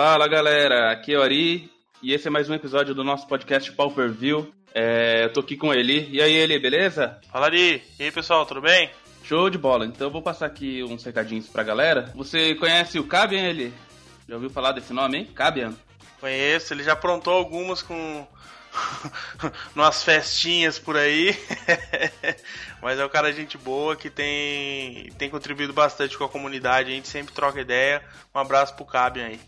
Fala galera, aqui é o Ari e esse é mais um episódio do nosso podcast Pau Per View. É, eu tô aqui com ele. E aí, ele, beleza? Fala Ari, e aí pessoal, tudo bem? Show de bola. Então eu vou passar aqui uns recadinhos pra galera. Você conhece o Cabian, ele? Já ouviu falar desse nome, hein? Cabian? Conheço, ele já aprontou algumas com. umas festinhas por aí. Mas é um cara de gente boa que tem, tem contribuído bastante com a comunidade. A gente sempre troca ideia. Um abraço pro Cabian aí.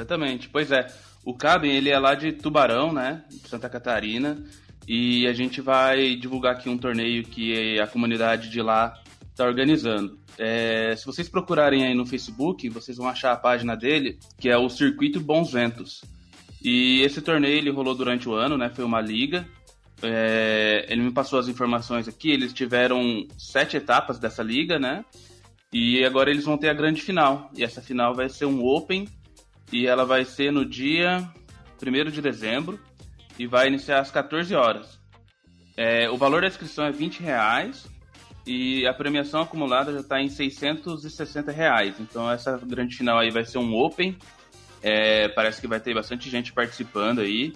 Exatamente, pois é. O Cabian, ele é lá de Tubarão, né? Santa Catarina. E a gente vai divulgar aqui um torneio que a comunidade de lá está organizando. É, se vocês procurarem aí no Facebook, vocês vão achar a página dele, que é o Circuito Bons Ventos. E esse torneio ele rolou durante o ano, né? Foi uma liga. É, ele me passou as informações aqui. Eles tiveram sete etapas dessa liga, né? E agora eles vão ter a grande final. E essa final vai ser um Open. E ela vai ser no dia 1 de dezembro. E vai iniciar às 14 horas. É, o valor da inscrição é 20 reais e a premiação acumulada já está em 660 reais. Então essa grande final aí vai ser um Open. É, parece que vai ter bastante gente participando aí.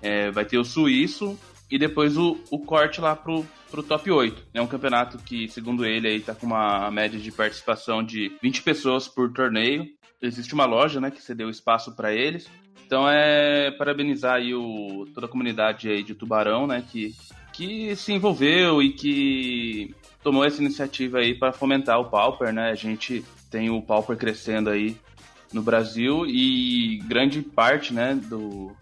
É, vai ter o suíço e depois o, o corte lá pro, pro top 8. É um campeonato que, segundo ele, aí tá com uma média de participação de 20 pessoas por torneio. Existe uma loja, né, que cedeu espaço para eles. Então é parabenizar aí o, toda a comunidade aí de Tubarão, né, que, que se envolveu e que tomou essa iniciativa aí para fomentar o Pauper, né? A gente tem o Pauper crescendo aí no Brasil e grande parte, né, do,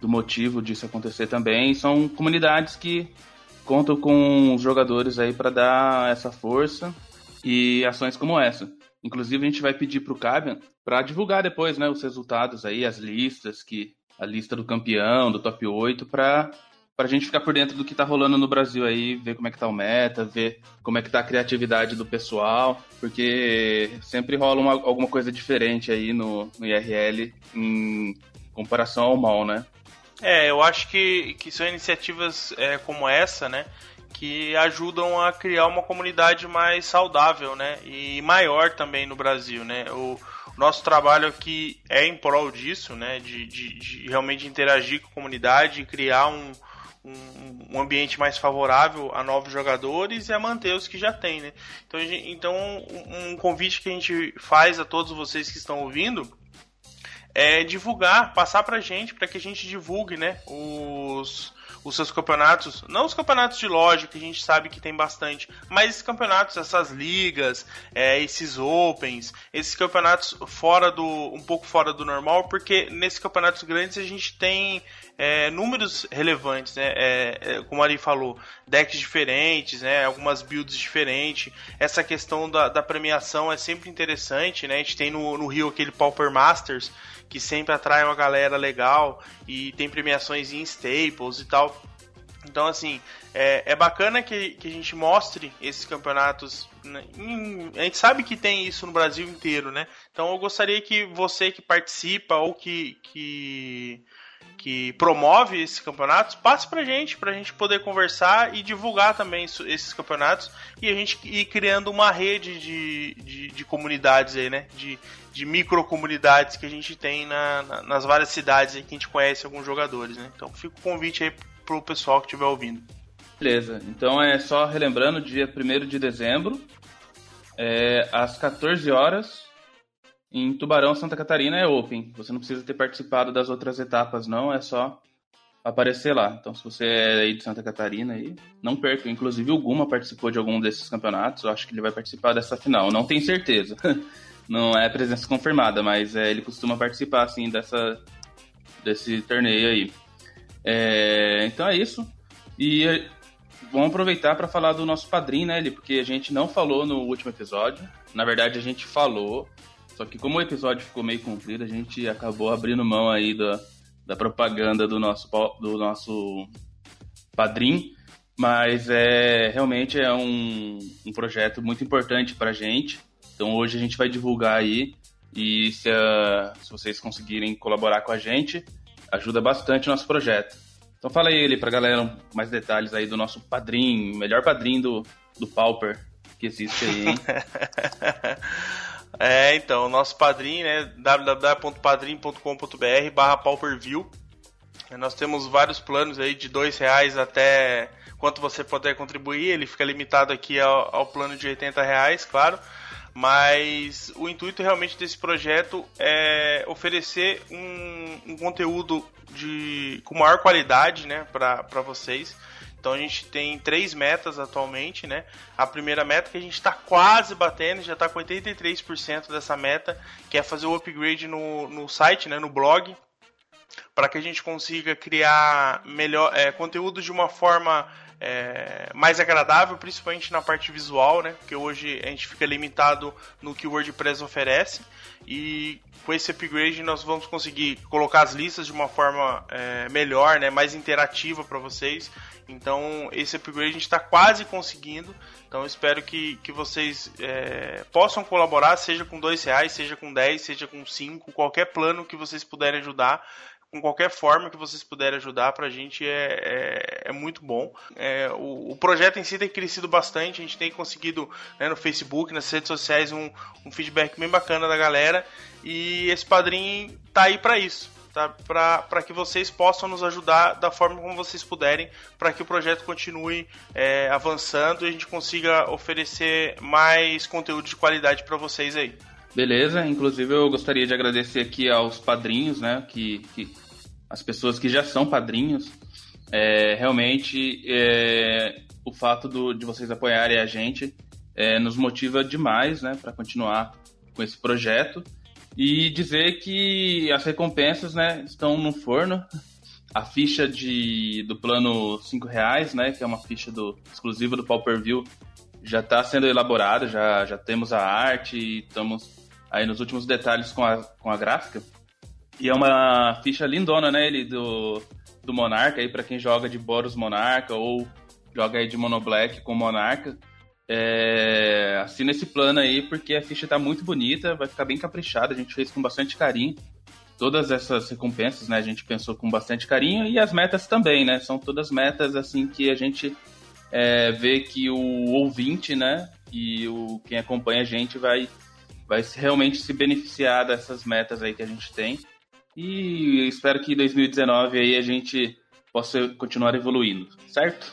do motivo disso acontecer também são comunidades que contam com os jogadores aí para dar essa força e ações como essa. Inclusive a gente vai pedir para o Cabian para divulgar depois, né, os resultados aí, as listas que a lista do campeão, do top 8 para pra gente ficar por dentro do que tá rolando no Brasil aí, ver como é que tá o meta, ver como é que tá a criatividade do pessoal, porque sempre rola uma, alguma coisa diferente aí no, no IRL em comparação ao mal, né? É, eu acho que, que são iniciativas é, como essa, né? Que ajudam a criar uma comunidade mais saudável, né? E maior também no Brasil, né? O, nosso trabalho aqui é em prol disso, né? De, de, de realmente interagir com a comunidade criar um, um, um, ambiente mais favorável a novos jogadores e a manter os que já tem, né? Então, então um, um convite que a gente faz a todos vocês que estão ouvindo é divulgar, passar pra gente, para que a gente divulgue, né, os, os seus campeonatos, não os campeonatos de loja, que a gente sabe que tem bastante, mas esses campeonatos, essas ligas, é, esses opens, esses campeonatos fora do, um pouco fora do normal, porque nesses campeonatos grandes a gente tem é, números relevantes, né? É, é, como ali falou, decks diferentes, né? Algumas builds diferentes. Essa questão da, da, premiação é sempre interessante, né? A gente tem no, no Rio aquele Pauper Masters, que sempre atrai uma galera legal e tem premiações em staples e tal. Então, assim, é, é bacana que, que a gente mostre esses campeonatos. Né? a gente sabe que tem isso no Brasil inteiro, né? Então, eu gostaria que você que participa ou que, que que promove esses campeonatos, passe pra gente, pra gente poder conversar e divulgar também esses campeonatos e a gente ir criando uma rede de, de, de comunidades aí, né? De, de micro comunidades que a gente tem na, na, nas várias cidades aí que a gente conhece alguns jogadores, né? Então fica o convite aí pro pessoal que estiver ouvindo. Beleza, então é só relembrando, dia 1 de dezembro, é, às 14 horas, em Tubarão, Santa Catarina é open. Você não precisa ter participado das outras etapas, não. É só aparecer lá. Então, se você é aí de Santa Catarina, aí, não perca. Inclusive, o Guma participou de algum desses campeonatos. Eu acho que ele vai participar dessa final. Não tenho certeza. não é presença confirmada, mas é, ele costuma participar, assim, dessa, desse torneio aí. É, então é isso. E é, vamos aproveitar para falar do nosso padrinho, né, ele? Porque a gente não falou no último episódio. Na verdade, a gente falou, só que como o episódio ficou meio comprido, a gente acabou abrindo mão aí da, da propaganda do nosso, do nosso padrinho. Mas é realmente é um, um projeto muito importante para a gente. Então hoje a gente vai divulgar aí. E se, uh, se vocês conseguirem colaborar com a gente, ajuda bastante o nosso projeto. Então fala aí ele pra galera mais detalhes aí do nosso padrinho, melhor padrinho do, do Pauper que existe aí, hein? É, então, o nosso padrinho, né? www.padrim.com.br barra pauperview. Nós temos vários planos aí de dois reais até quanto você puder contribuir. Ele fica limitado aqui ao, ao plano de 80 reais, claro. Mas o intuito realmente desse projeto é oferecer um, um conteúdo de, com maior qualidade né, para vocês. Então a gente tem três metas atualmente, né? A primeira meta que a gente está quase batendo, já está com 83% dessa meta, que é fazer o upgrade no, no site, né, no blog, para que a gente consiga criar melhor é, conteúdo de uma forma é, mais agradável, principalmente na parte visual, né? Porque hoje a gente fica limitado no que o WordPress oferece e com esse upgrade nós vamos conseguir colocar as listas de uma forma é, melhor, né? Mais interativa para vocês. Então esse upgrade a gente está quase conseguindo. Então espero que, que vocês é, possam colaborar, seja com dois reais, seja com 10, seja com 5, qualquer plano que vocês puderem ajudar com qualquer forma que vocês puderem ajudar para a gente é, é, é, muito bom. É, o, o, projeto em si tem crescido bastante, a gente tem conseguido né, no Facebook, nas redes sociais, um, um, feedback bem bacana da galera e esse padrinho tá aí para isso. Tá, para que vocês possam nos ajudar da forma como vocês puderem, para que o projeto continue é, avançando e a gente consiga oferecer mais conteúdo de qualidade para vocês aí. Beleza, inclusive eu gostaria de agradecer aqui aos padrinhos, né, que, que as pessoas que já são padrinhos, é, realmente é, o fato do, de vocês apoiarem a gente é, nos motiva demais, né, para continuar com esse projeto e dizer que as recompensas, né, estão no forno. A ficha de, do plano cinco reais, né, que é uma ficha do exclusiva do Pau View, já está sendo elaborada, já, já temos a arte estamos aí nos últimos detalhes com a, com a gráfica. E é uma ficha lindona, né? Ele do, do Monarca, aí para quem joga de Boros Monarca ou joga aí de Mono Black com Monarca. É, assina esse plano aí porque a ficha tá muito bonita, vai ficar bem caprichada, a gente fez com bastante carinho. Todas essas recompensas, né, a gente pensou com bastante carinho e as metas também, né? São todas metas assim que a gente é, vê que o ouvinte, né, e o quem acompanha a gente vai vai realmente se beneficiar dessas metas aí que a gente tem. E espero que em 2019 aí a gente possa continuar evoluindo, certo?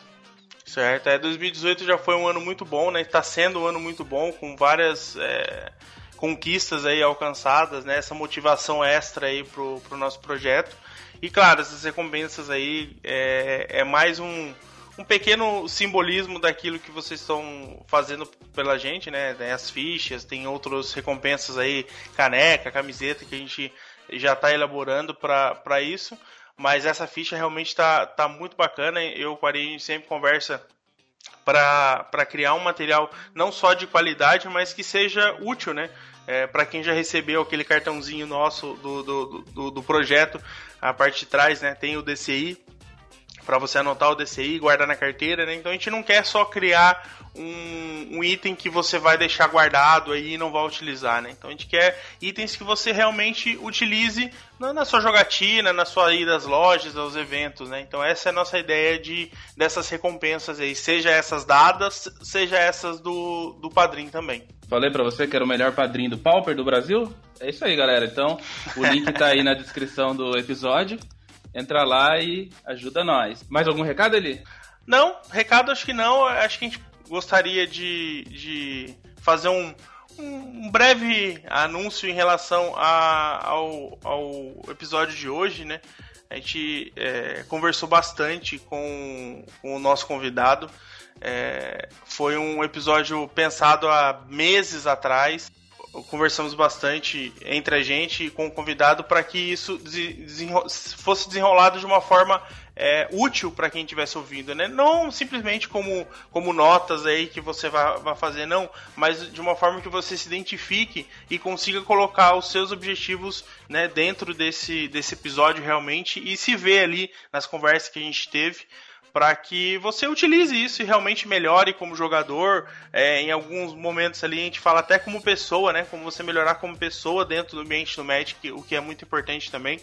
Certo, é, 2018 já foi um ano muito bom, né? Está sendo um ano muito bom, com várias é, conquistas aí alcançadas, né? Essa motivação extra aí pro, pro nosso projeto. E claro, essas recompensas aí é, é mais um, um pequeno simbolismo daquilo que vocês estão fazendo pela gente, né? Tem as fichas, tem outras recompensas aí, caneca, camiseta que a gente já está elaborando para isso. Mas essa ficha realmente está tá muito bacana. Eu com a sempre conversa para criar um material não só de qualidade, mas que seja útil, né? É, para quem já recebeu aquele cartãozinho nosso do, do, do, do projeto, a parte de trás né, tem o DCI, para você anotar o DCI e guardar na carteira, né? Então a gente não quer só criar um, um, item que você vai deixar guardado aí e não vai utilizar, né? Então a gente quer itens que você realmente utilize na, na sua jogatina, na sua ida às lojas, aos eventos, né? Então essa é a nossa ideia de dessas recompensas aí, seja essas dadas, seja essas do, do padrinho também. Falei para você que era o melhor padrinho do Pauper do Brasil? É isso aí, galera. Então, o link tá aí na descrição do episódio entra lá e ajuda nós. Mais algum recado, ali? Não, recado acho que não. Acho que a gente gostaria de, de fazer um, um breve anúncio em relação a, ao, ao episódio de hoje, né? A gente é, conversou bastante com, com, o nosso convidado. É, foi um episódio pensado há meses atrás conversamos bastante entre a gente e com o convidado para que isso desenro fosse desenrolado de uma forma é, útil para quem estivesse ouvindo, né? Não simplesmente como, como notas aí que você vai, vai fazer, não, mas de uma forma que você se identifique e consiga colocar os seus objetivos né, dentro desse, desse episódio realmente e se ver ali nas conversas que a gente teve para que você utilize isso e realmente melhore como jogador. É, em alguns momentos ali a gente fala até como pessoa, né? Como você melhorar como pessoa dentro do ambiente do Magic, o que é muito importante também.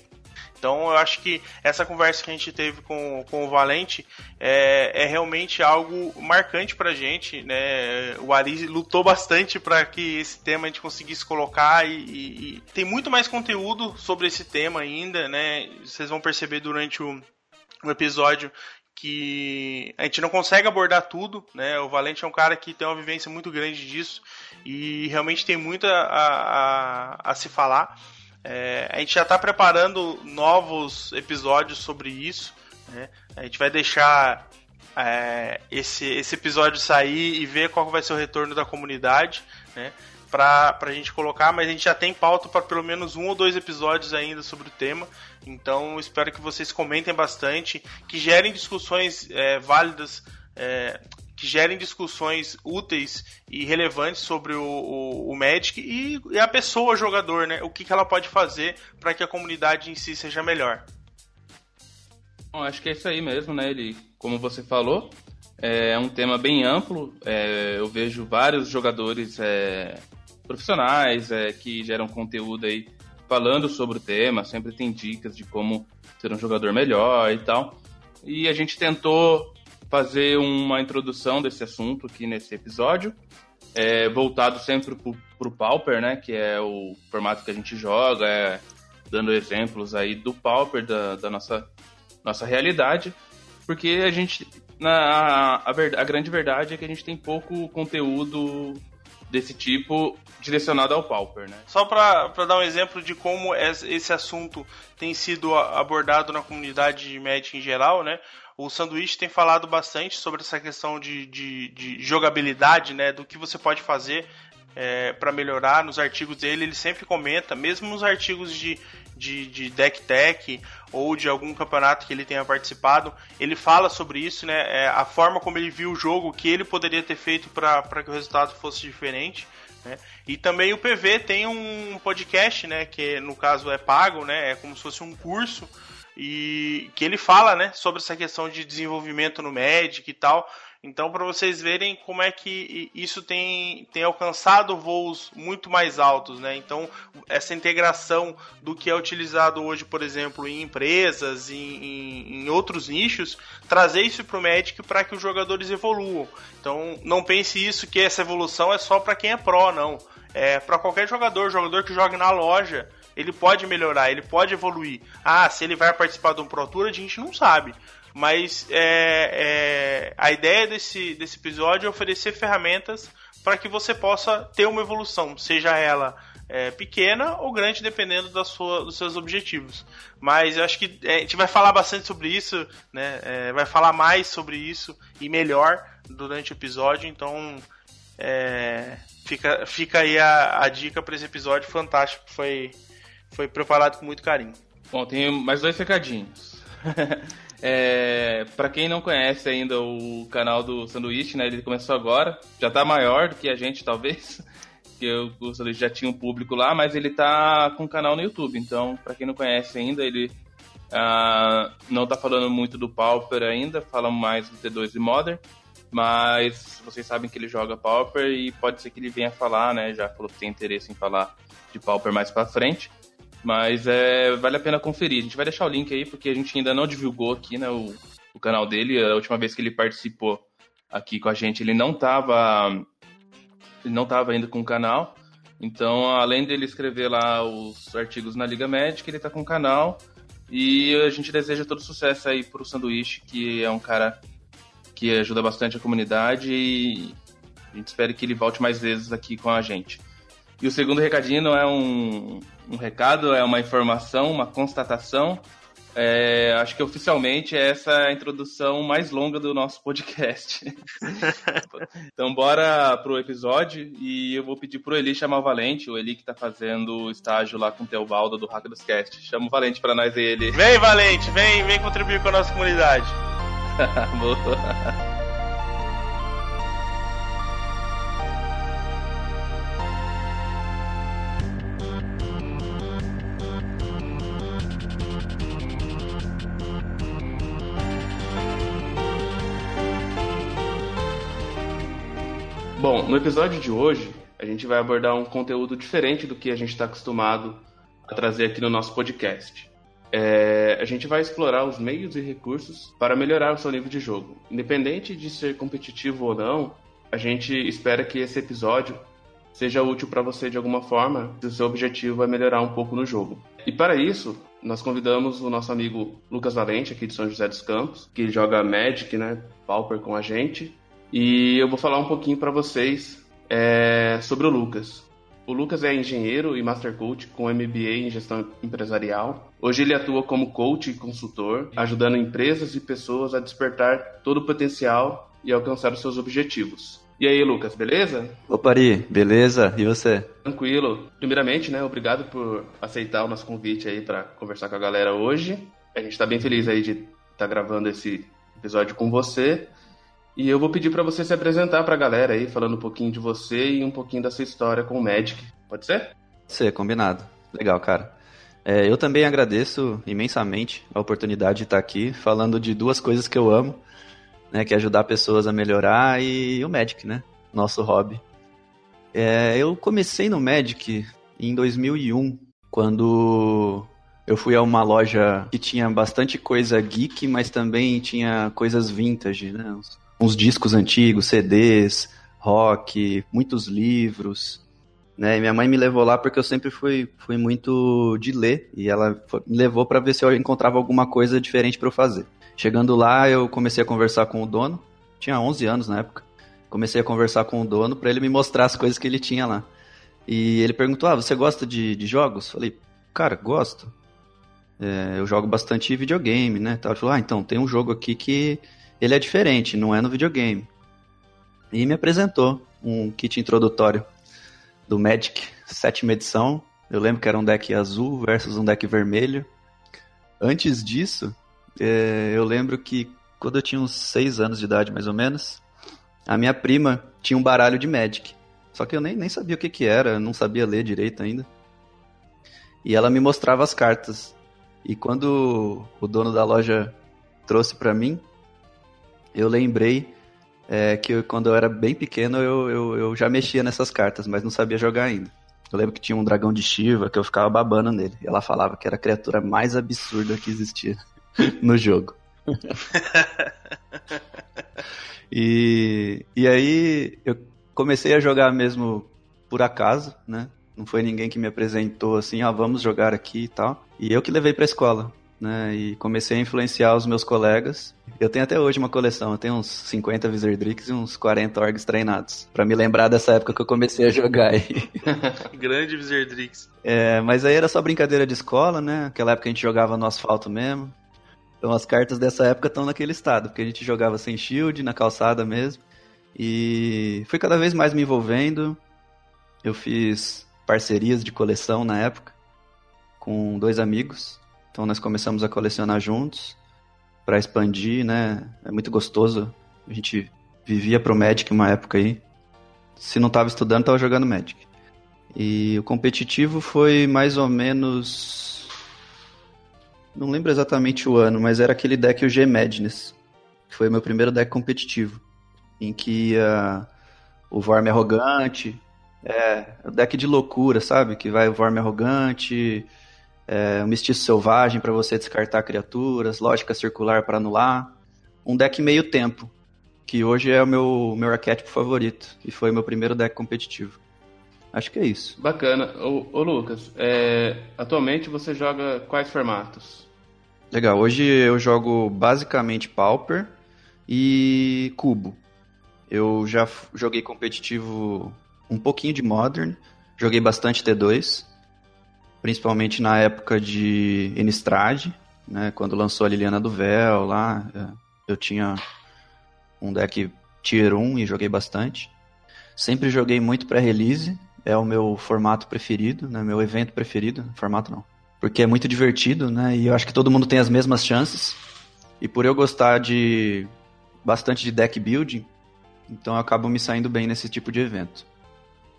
Então eu acho que essa conversa que a gente teve com, com o Valente é, é realmente algo marcante pra gente, né? O Ari lutou bastante para que esse tema a gente conseguisse colocar e, e, e, tem muito mais conteúdo sobre esse tema ainda, né? Vocês vão perceber durante o, o episódio que a gente não consegue abordar tudo, né? O Valente é um cara que tem uma vivência muito grande disso e realmente tem muito a, a, a se falar. É, a gente já está preparando novos episódios sobre isso. Né? A gente vai deixar é, esse, esse episódio sair e ver qual vai ser o retorno da comunidade. Né? Para a gente colocar, mas a gente já tem pauta para pelo menos um ou dois episódios ainda sobre o tema. Então espero que vocês comentem bastante, que gerem discussões é, válidas, é, que gerem discussões úteis e relevantes sobre o, o, o Magic e, e, a pessoa jogador, né? O que, que ela pode fazer para que a comunidade em si seja melhor. Bom, acho que é isso aí mesmo, né? Ele, como você falou, é um tema bem amplo. É, eu vejo vários jogadores é, profissionais é, que geram conteúdo aí falando sobre o tema, sempre tem dicas de como ser um jogador melhor e tal. E a gente tentou fazer uma introdução desse assunto aqui nesse episódio, é, voltado sempre para o Pauper, né, que é o formato que a gente joga, é, dando exemplos aí do Pauper, da, da nossa, nossa realidade, porque a gente, na, a, a, a grande verdade é que a gente tem pouco conteúdo desse tipo direcionado ao Pauper, né? Só para dar um exemplo de como esse assunto tem sido abordado na comunidade de Magic em geral, né? O Sanduíche tem falado bastante sobre essa questão de, de, de jogabilidade, né? Do que você pode fazer é, para melhorar. Nos artigos dele, ele sempre comenta, mesmo nos artigos de, de, de deck tech ou de algum campeonato que ele tenha participado, ele fala sobre isso, né? É, a forma como ele viu o jogo, o que ele poderia ter feito para que o resultado fosse diferente. Né? E também o PV tem um podcast, né? Que no caso é pago, né? É como se fosse um curso e que ele fala, né, sobre essa questão de desenvolvimento no Magic e tal. Então, para vocês verem como é que isso tem, tem alcançado voos muito mais altos, né? Então, essa integração do que é utilizado hoje, por exemplo, em empresas, em, em, em outros nichos, trazer isso para o Magic para que os jogadores evoluam. Então, não pense isso que essa evolução é só para quem é pró, não. É para qualquer jogador, jogador que joga na loja, ele pode melhorar, ele pode evoluir. Ah, se ele vai participar de um Pro Tour, a gente não sabe. Mas é, é, a ideia desse, desse episódio é oferecer ferramentas para que você possa ter uma evolução, seja ela é, pequena ou grande, dependendo da sua, dos seus objetivos. Mas eu acho que é, a gente vai falar bastante sobre isso, né? É, vai falar mais sobre isso e melhor durante o episódio, então é, fica, fica aí a, a dica para esse episódio fantástico foi foi preparado com muito carinho. Bom, tem mais dois recadinhos. é, para quem não conhece ainda o canal do Sanduíche, né? Ele começou agora, já tá maior do que a gente, talvez. Que o Sanduíche já tinha um público lá, mas ele tá com um canal no YouTube. Então, para quem não conhece ainda, ele uh, não tá falando muito do Pauper ainda, fala mais do T2 e Modern. Mas vocês sabem que ele joga Pauper e pode ser que ele venha falar, né? Já falou que tem interesse em falar de Pauper mais para frente. Mas é, vale a pena conferir. A gente vai deixar o link aí, porque a gente ainda não divulgou aqui né, o, o canal dele. A última vez que ele participou aqui com a gente, ele não estava ele não tava ainda com o canal. Então, além dele escrever lá os artigos na Liga Médica, ele está com o canal. E a gente deseja todo sucesso aí pro Sanduíche, que é um cara que ajuda bastante a comunidade e a gente espera que ele volte mais vezes aqui com a gente. E o segundo recadinho não é um, um recado, é uma informação, uma constatação. É, acho que oficialmente é essa a introdução mais longa do nosso podcast. então bora pro episódio e eu vou pedir pro Eli chamar o Valente, o Eli que tá fazendo estágio lá com o Teobaldo do Hack dos Cast. Chama o Valente para nós Eli. Vem, Valente, vem, vem contribuir com a nossa comunidade. Boa. No episódio de hoje, a gente vai abordar um conteúdo diferente do que a gente está acostumado a trazer aqui no nosso podcast. é, a gente vai explorar os meios e recursos para melhorar o seu nível de jogo. Independente de ser competitivo ou não, a gente espera que esse episódio seja útil para você de alguma forma, se o seu objetivo é melhorar um pouco no jogo. E para isso, nós convidamos o nosso amigo Lucas Valente, aqui de São José dos Campos, que joga Magic, né, Pauper com a gente. E eu vou falar um pouquinho para vocês é, sobre o Lucas. O Lucas é engenheiro e Master Coach com MBA em gestão empresarial. Hoje ele atua como coach e consultor, ajudando empresas e pessoas a despertar todo o potencial e alcançar os seus objetivos. E aí, Lucas, beleza? Opa, Ari, beleza? E você? Tranquilo. Primeiramente, né, obrigado por aceitar o nosso convite aí para conversar com a galera hoje. A gente está bem feliz aí de estar tá gravando esse episódio com você. E eu vou pedir para você se apresentar para a galera aí, falando um pouquinho de você e um pouquinho da sua história com o Magic. Pode ser? Ser, combinado. Legal, cara. É, eu também agradeço imensamente a oportunidade de estar aqui falando de duas coisas que eu amo, né, que é ajudar pessoas a melhorar e o Magic, né, nosso hobby. É, eu comecei no Magic em 2001, quando eu fui a uma loja que tinha bastante coisa geek, mas também tinha coisas vintage, né, discos antigos, CDs, rock, muitos livros. Né? E minha mãe me levou lá porque eu sempre fui, fui muito de ler e ela me levou para ver se eu encontrava alguma coisa diferente para eu fazer. Chegando lá, eu comecei a conversar com o dono, tinha 11 anos na época. Comecei a conversar com o dono para ele me mostrar as coisas que ele tinha lá. E ele perguntou: Ah, você gosta de, de jogos? Falei: Cara, gosto. É, eu jogo bastante videogame, né? Ele falou: Ah, então tem um jogo aqui que ele é diferente, não é no videogame. E me apresentou um kit introdutório do Magic, sétima edição. Eu lembro que era um deck azul versus um deck vermelho. Antes disso, é, eu lembro que quando eu tinha uns 6 anos de idade, mais ou menos, a minha prima tinha um baralho de Magic. Só que eu nem, nem sabia o que, que era, não sabia ler direito ainda. E ela me mostrava as cartas. E quando o dono da loja trouxe para mim, eu lembrei é, que eu, quando eu era bem pequeno eu, eu, eu, já mexia nessas cartas, mas não sabia jogar ainda. Eu lembro que tinha um dragão de Shiva que eu ficava babando nele. E ela falava que era a criatura mais absurda que existia no jogo. e, e aí eu comecei a jogar mesmo por acaso, né? Não foi ninguém que me apresentou assim, ah, vamos jogar aqui e tal. E eu que levei pra escola né? E comecei a influenciar os meus colegas. Eu tenho até hoje uma coleção, eu tenho uns 50 Wizardrix e uns 40 orgs treinados. para me lembrar dessa época que eu comecei a jogar aí. Grande Wizardrix. É, mas aí era só brincadeira de escola, né? Aquela época a gente jogava no asfalto mesmo. Então as cartas dessa época estão naquele estado, porque a gente jogava sem shield, na calçada mesmo. E fui cada vez mais me envolvendo. Eu fiz parcerias de coleção na época com dois amigos. Então nós começamos a colecionar juntos para expandir, né? É muito gostoso. A gente vivia pro Magic uma época aí. Se não estava estudando, estava jogando Magic. E o competitivo foi mais ou menos não lembro exatamente o ano, mas era aquele deck o G Madness, que foi o meu primeiro deck competitivo, em que ia o Vorme arrogante, é, o deck de loucura, sabe? Que vai o Vorme arrogante, é, um mestiço selvagem para você descartar criaturas, lógica circular para anular, um deck meio tempo, que hoje é o meu, meu arquétipo favorito e foi o meu primeiro deck competitivo. Acho que é isso. Bacana. Ô, ô Lucas, é, atualmente você joga quais formatos? Legal, hoje eu jogo basicamente Pauper e Cubo. Eu já joguei competitivo um pouquinho de Modern, joguei bastante T2, principalmente na época de Innistrad, né, quando lançou a Liliana do Véu lá, é, eu tinha um deck Tier 1 e joguei bastante. Sempre joguei muito pré-release, é o meu formato preferido, né, meu evento preferido, formato não. Porque é muito divertido, né, e eu acho que todo mundo tem as mesmas chances. E por eu gostar de bastante de deck building, então eu acabo me saindo bem nesse tipo de evento.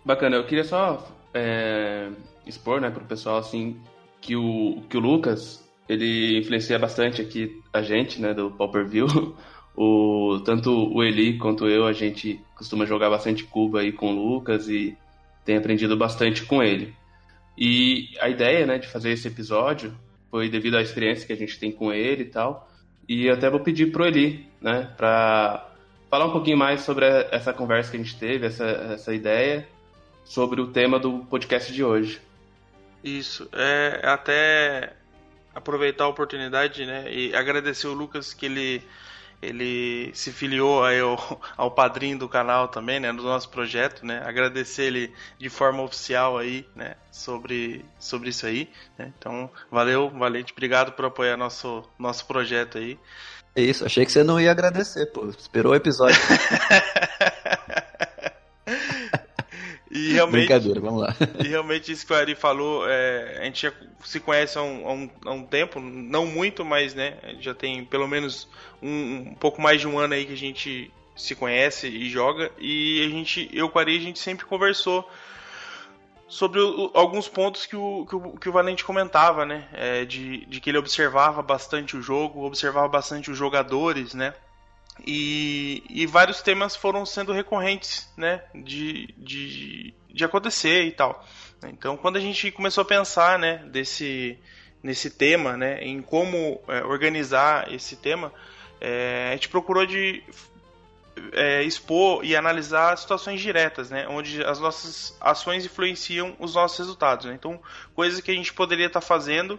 Bacana, eu queria só é, expor, né, pro pessoal, assim, que o, que o Lucas, ele influencia bastante aqui a gente, né, do Pauper View. O, tanto o Eli quanto eu, a gente costuma jogar bastante Cuba aí com o Lucas e tem aprendido bastante com ele. E a ideia, né, de fazer esse episódio foi devido à experiência que a gente tem com ele e tal. E eu até vou pedir pro Eli, né, para falar um pouquinho mais sobre essa conversa que a gente teve, essa, essa ideia, sobre o tema do podcast de hoje. Isso, é até aproveitar a oportunidade, né, e agradecer o Lucas que ele ele se filiou ao, ao padrinho do canal também, né, do nosso projeto, né, agradecer ele de forma oficial aí, né, sobre, sobre isso aí, né, então valeu, Valente, obrigado por apoiar nosso, nosso projeto aí. É isso, achei que você não ia agradecer, pô, esperou o episódio. E realmente, Brincadeira, vamos lá. E realmente isso que o Ari falou, é, a gente já se conhece há um, há, um, há um, tempo, não muito, mas né, já tem pelo menos um, um, pouco mais de um ano aí que a gente se conhece e joga. E a gente, eu com o Ari, a gente sempre conversou sobre o, alguns pontos que o, que o, que o Valente comentava, né? É, de, de que ele observava bastante o jogo, observava bastante os jogadores, né? E, e vários temas foram sendo recorrentes, né, de, de, de acontecer e tal. Então, quando a gente começou a pensar, né, desse, nesse tema, né, em como é, organizar esse tema, é, a gente procurou de é, expor e analisar situações diretas, né, onde as nossas ações influenciam os nossos resultados. Né? Então, coisas que a gente poderia estar fazendo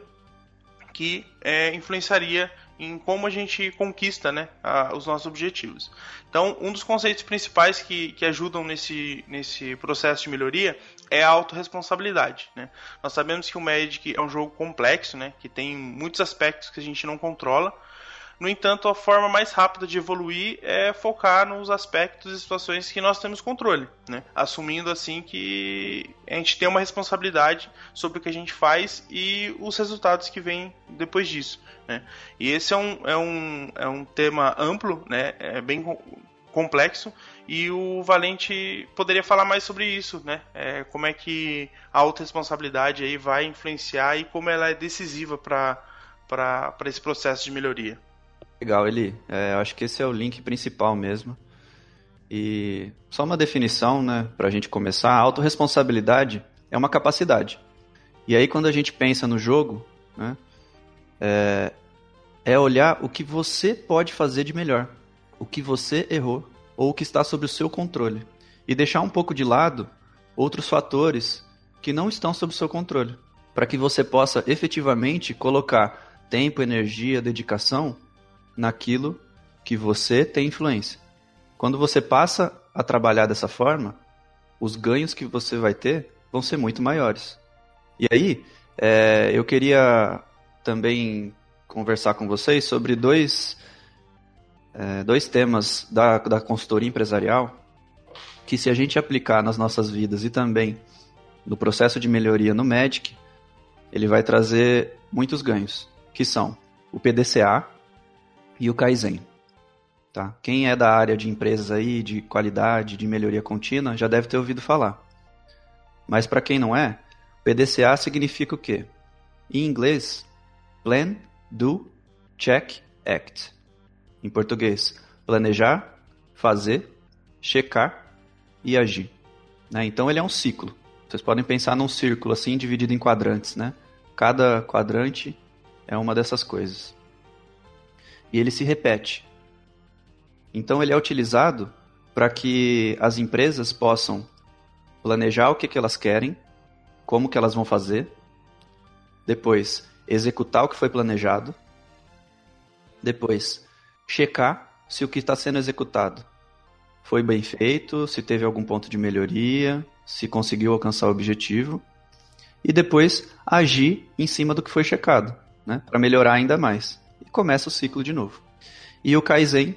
que é, influenciaria em como a gente conquista né, a, os nossos objetivos. Então, um dos conceitos principais que, que ajudam nesse, nesse processo de melhoria é a autorresponsabilidade. Né? Nós sabemos que o Magic é um jogo complexo, né, que tem muitos aspectos que a gente não controla, no entanto, a forma mais rápida de evoluir é focar nos aspectos e situações que nós temos controle, né? assumindo assim que a gente tem uma responsabilidade sobre o que a gente faz e os resultados que vêm depois disso. Né? E esse é um, é, um, é um tema amplo, né? é bem complexo e o Valente poderia falar mais sobre isso, né? É, como é que a autorresponsabilidade aí vai influenciar e como ela é decisiva para esse processo de melhoria. Legal, Eli. É, acho que esse é o link principal mesmo. E só uma definição, né, para a gente começar: a autorresponsabilidade é uma capacidade. E aí, quando a gente pensa no jogo, né, é, é olhar o que você pode fazer de melhor, o que você errou ou o que está sob o seu controle, e deixar um pouco de lado outros fatores que não estão sob o seu controle, para que você possa efetivamente colocar tempo, energia, dedicação naquilo que você tem influência. Quando você passa a trabalhar dessa forma, os ganhos que você vai ter vão ser muito maiores. E aí, é, eu queria também conversar com vocês sobre dois, é, dois temas da, da consultoria empresarial que, se a gente aplicar nas nossas vidas e também no processo de melhoria no MEDIC, ele vai trazer muitos ganhos, que são o PDCA, e o Kaizen. Tá? Quem é da área de empresas aí, de qualidade, de melhoria contínua, já deve ter ouvido falar. Mas para quem não é, PDCA significa o quê? Em inglês, Plan, Do, Check, Act. Em português, planejar, fazer, checar e agir. Né? Então ele é um ciclo. Vocês podem pensar num círculo assim, dividido em quadrantes. Né? Cada quadrante é uma dessas coisas e ele se repete. Então ele é utilizado para que as empresas possam planejar o que, que elas querem, como que elas vão fazer, depois executar o que foi planejado, depois checar se o que está sendo executado foi bem feito, se teve algum ponto de melhoria, se conseguiu alcançar o objetivo, e depois agir em cima do que foi checado, né, para melhorar ainda mais e começa o ciclo de novo. E o Kaizen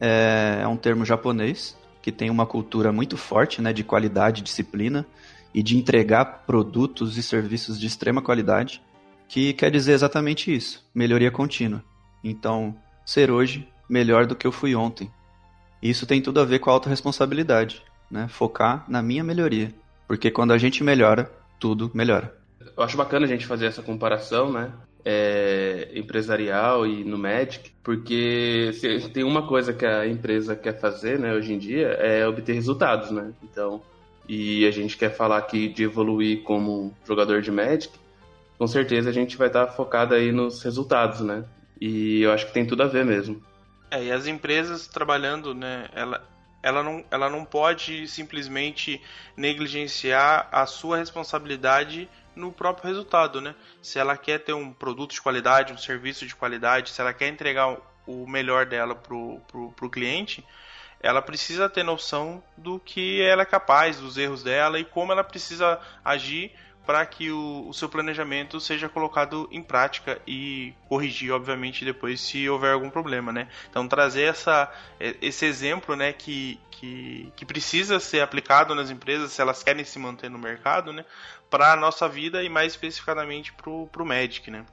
é, é um termo japonês que tem uma cultura muito forte né, de qualidade, disciplina e de entregar produtos e serviços de extrema qualidade, que quer dizer exatamente isso, melhoria contínua. Então, ser hoje melhor do que eu fui ontem. Isso tem tudo a ver com a autorresponsabilidade, né? Focar na minha melhoria, porque quando a gente melhora, tudo melhora. Eu acho bacana a gente fazer essa comparação, né? É, empresarial e no Magic, porque se, tem uma coisa que a empresa quer fazer, né, hoje em dia, é obter resultados, né? Então, e a gente quer falar aqui de evoluir como jogador de Magic, com certeza a gente vai estar focado aí nos resultados, né? E eu acho que tem tudo a ver mesmo. É, e as empresas trabalhando, né, ela, ela, não, ela não pode simplesmente negligenciar a sua responsabilidade no próprio resultado, né? Se ela quer ter um produto de qualidade, um serviço de qualidade, se ela quer entregar o melhor dela pro, pro, pro cliente, ela precisa ter noção do que ela é capaz, dos erros dela e como ela precisa agir para que o, o, seu planejamento seja colocado em prática e corrigir, obviamente, depois se houver algum problema, né? Então trazer essa, esse exemplo, né, que, que, que precisa ser aplicado nas empresas se elas querem se manter no mercado, né, para a nossa vida e mais especificamente para o Magic, né?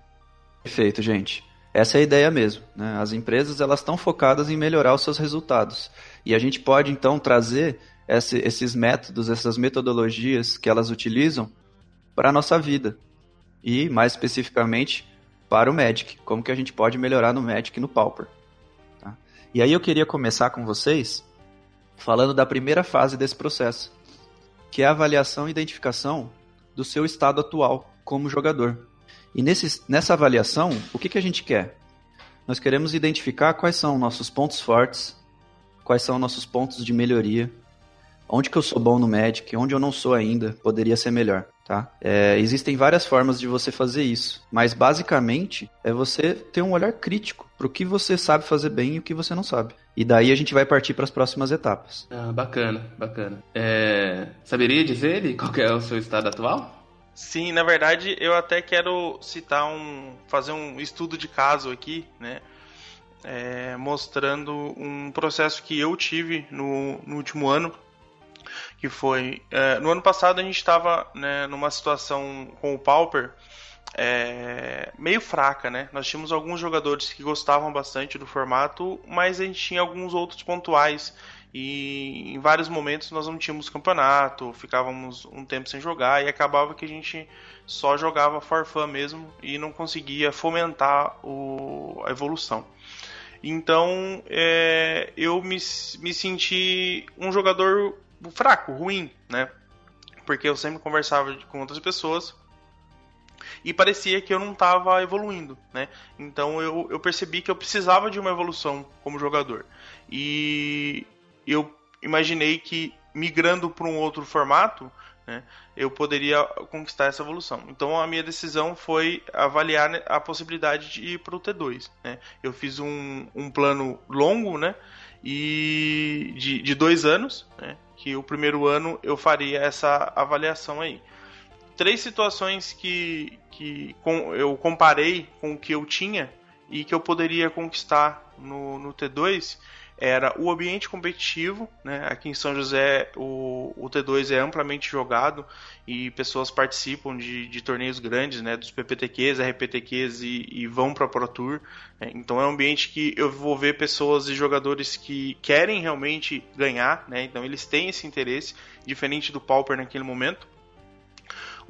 Perfeito, gente. Essa é a ideia mesmo. Né? As empresas elas estão focadas em melhorar os seus resultados e a gente pode então trazer esse, esses métodos, essas metodologias que elas utilizam para a nossa vida. E, mais especificamente, para o Magic. Como que a gente pode melhorar no Magic e no Pauper. Tá? E aí eu queria começar com vocês falando da primeira fase desse processo, que é a avaliação e identificação do seu estado atual como jogador. E nesse, nessa avaliação, o que, que a gente quer? Nós queremos identificar quais são nossos pontos fortes, quais são nossos pontos de melhoria, onde que eu sou bom no Magic, onde eu não sou ainda, poderia ser melhor. Tá? É, existem várias formas de você fazer isso, mas basicamente é você ter um olhar crítico para o que você sabe fazer bem e o que você não sabe. E daí a gente vai partir para as próximas etapas. Ah, bacana, bacana. É... Saberia dizer qual é o seu estado atual? Sim, na verdade eu até quero citar um, fazer um estudo de caso aqui, né? É, mostrando um processo que eu tive no, no último ano que foi é, no ano passado a gente estava né, numa situação com o Pauper é, meio fraca, né? Nós tínhamos alguns jogadores que gostavam bastante do formato, mas a gente tinha alguns outros pontuais e em vários momentos nós não tínhamos campeonato, ficávamos um tempo sem jogar e acabava que a gente só jogava for fun mesmo e não conseguia fomentar o, a evolução. Então é, eu me, me senti um jogador fraco, ruim, né? Porque eu sempre conversava com outras pessoas e parecia que eu não estava evoluindo, né? Então eu, eu percebi que eu precisava de uma evolução como jogador. E eu imaginei que migrando para um outro formato, né, eu poderia conquistar essa evolução. Então a minha decisão foi avaliar a possibilidade de ir para o T2. Né? Eu fiz um, um plano longo, né? E de, de dois anos, né? que o primeiro ano eu faria essa avaliação aí. Três situações que, que com, eu comparei com o que eu tinha e que eu poderia conquistar no, no T2 era o ambiente competitivo, né? Aqui em São José o, o T2 é amplamente jogado e pessoas participam de, de torneios grandes, né? Dos PPTQs, RPTQs e, e vão para Pro Tour. Né? Então é um ambiente que eu vou ver pessoas e jogadores que querem realmente ganhar, né? Então eles têm esse interesse, diferente do Pauper naquele momento.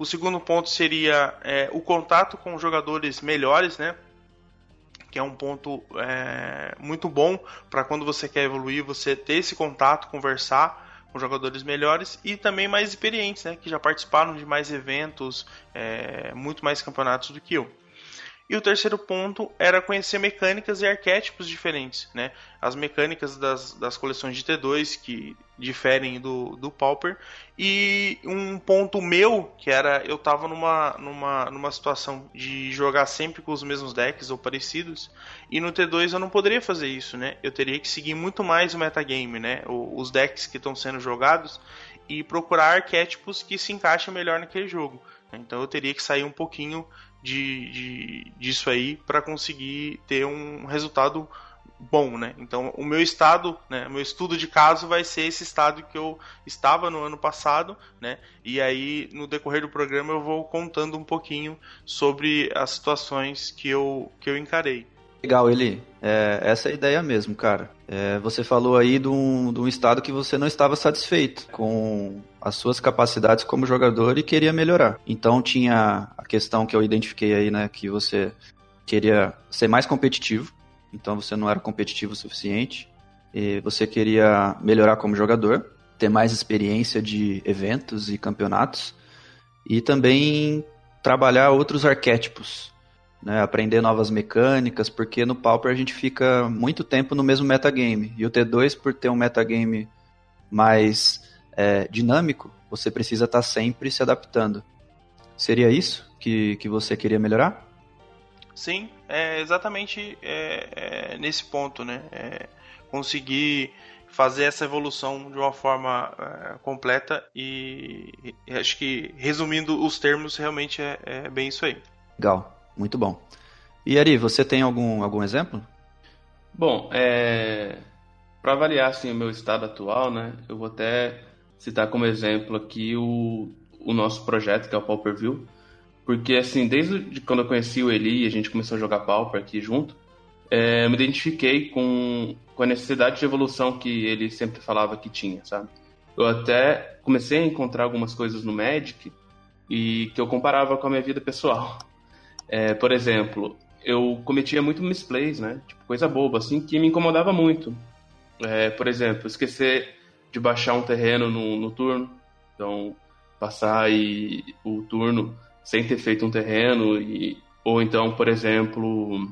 O segundo ponto seria é, o contato com jogadores melhores, né? que é um ponto é, muito bom para quando você quer evoluir, você ter esse contato, conversar com jogadores melhores e também mais experientes, né, que já participaram de mais eventos, é, muito mais campeonatos do que eu. E o terceiro ponto era conhecer mecânicas e arquétipos diferentes, né? As mecânicas das, das coleções de T2 que diferem do, do Pauper. E um ponto meu, que era eu tava numa, numa, numa situação de jogar sempre com os mesmos decks ou parecidos. E no T2 eu não poderia fazer isso, né? Eu teria que seguir muito mais o metagame, né? Os decks que estão sendo jogados e procurar arquétipos que se encaixem melhor naquele jogo. Então eu teria que sair um pouquinho de, de disso aí para conseguir ter um resultado bom, né? Então, o meu estado, né, meu estudo de caso vai ser esse estado que eu estava no ano passado, né? E aí, no decorrer do programa, eu vou contando um pouquinho sobre as situações que eu, que eu encarei. Legal, Eli. É, essa é a ideia mesmo, cara. É, você falou aí de um, de um estado que você não estava satisfeito com as suas capacidades como jogador e queria melhorar. Então tinha a questão que eu identifiquei aí, né, que você queria ser mais competitivo, então você não era competitivo o suficiente, e você queria melhorar como jogador, ter mais experiência de eventos e campeonatos, e também trabalhar outros arquétipos, né? aprender novas mecânicas, porque no Pauper a gente fica muito tempo no mesmo metagame. E o T2, por ter um metagame mais é, dinâmico, você precisa estar tá sempre se adaptando. Seria isso que, que você queria melhorar? Sim, é exatamente é, é nesse ponto, né? É conseguir fazer essa evolução de uma forma é, completa e, e, acho que resumindo os termos realmente é, é, bem isso aí. Legal, muito bom. E Ari, você tem algum, algum exemplo? Bom, é, para avaliar assim, o meu estado atual, né, eu vou até citar como exemplo aqui o, o nosso projeto, que é o Pauper View, porque assim, desde quando eu conheci o Eli e a gente começou a jogar Pauper aqui junto, é, me identifiquei com, com a necessidade de evolução que ele sempre falava que tinha, sabe? Eu até comecei a encontrar algumas coisas no Magic e que eu comparava com a minha vida pessoal. É, por exemplo, eu cometia muito misplays, né? Tipo, coisa boba, assim, que me incomodava muito. É, por exemplo, esquecer de baixar um terreno no, no turno. Então, passar e, o turno sem ter feito um terreno. E, ou então, por exemplo,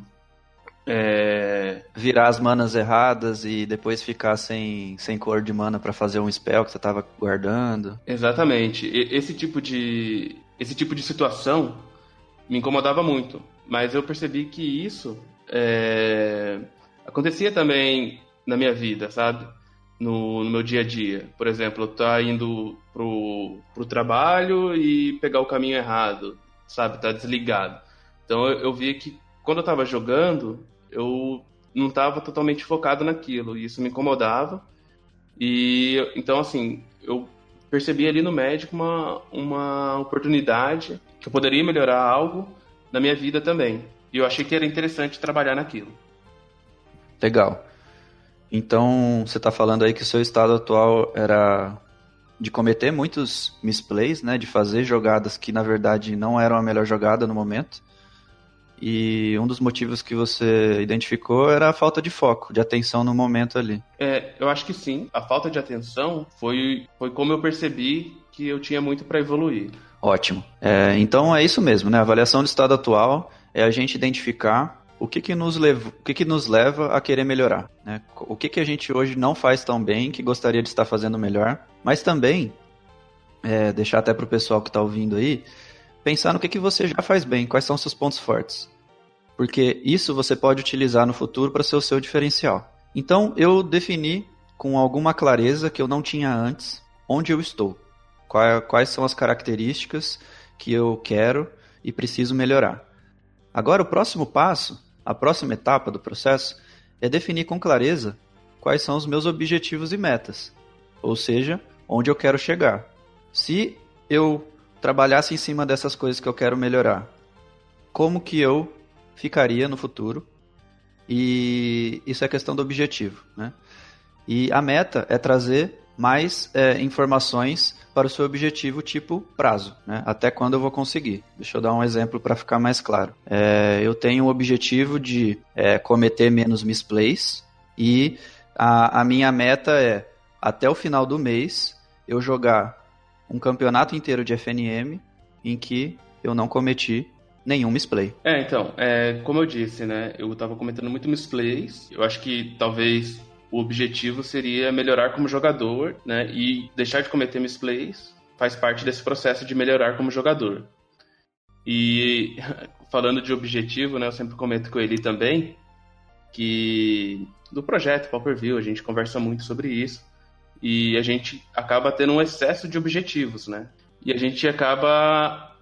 é... Virar as manas erradas e depois ficar sem, sem cor de mana para fazer um spell que você tava guardando. Exatamente. E, esse tipo de esse tipo de situação me incomodava muito. Mas eu percebi que isso é... acontecia também na minha vida, sabe? No, no, meu dia a dia. Por exemplo, eu tá indo pro, pro trabalho e pegar o caminho errado, sabe? Tá desligado. Então eu, eu que quando eu tava jogando, eu não estava totalmente focado naquilo e isso me incomodava. E então, assim, eu percebi ali no médico uma, uma oportunidade que eu poderia melhorar algo na minha vida também. E eu achei que era interessante trabalhar naquilo. Legal. Então, você está falando aí que o seu estado atual era de cometer muitos misplays, né? De fazer jogadas que, na verdade, não eram a melhor jogada no momento. E um dos motivos que você identificou era a falta de foco, de atenção no momento ali. É, eu acho que sim. A falta de atenção foi, foi como eu percebi que eu tinha muito para evoluir. Ótimo. É, então é isso mesmo, né? A avaliação do estado atual é a gente identificar o que, que, nos, leva, o que, que nos leva a querer melhorar. Né? O que, que a gente hoje não faz tão bem, que gostaria de estar fazendo melhor, mas também, é, deixar até para o pessoal que está ouvindo aí, pensar no que, que você já faz bem, quais são seus pontos fortes. Porque isso você pode utilizar no futuro para ser o seu diferencial. Então eu defini com alguma clareza que eu não tinha antes onde eu estou, quais são as características que eu quero e preciso melhorar. Agora o próximo passo, a próxima etapa do processo é definir com clareza quais são os meus objetivos e metas, ou seja, onde eu quero chegar. Se eu trabalhasse em cima dessas coisas que eu quero melhorar, como que eu ficaria no futuro? E isso é questão do objetivo, né? E a meta é trazer mais é, informações para o seu objetivo, tipo prazo, né? Até quando eu vou conseguir. Deixa eu dar um exemplo para ficar mais claro. É, eu tenho o objetivo de é, cometer menos misplays e a, a minha meta é, até o final do mês, eu jogar um campeonato inteiro de FNM em que eu não cometi nenhum misplay. É, então, é, como eu disse, né, eu tava cometendo muito misplays, eu acho que talvez o objetivo seria melhorar como jogador, né, e deixar de cometer misplays faz parte desse processo de melhorar como jogador. E falando de objetivo, né, eu sempre comento com ele também que do projeto Pauper View a gente conversa muito sobre isso e a gente acaba tendo um excesso de objetivos, né? E a gente acaba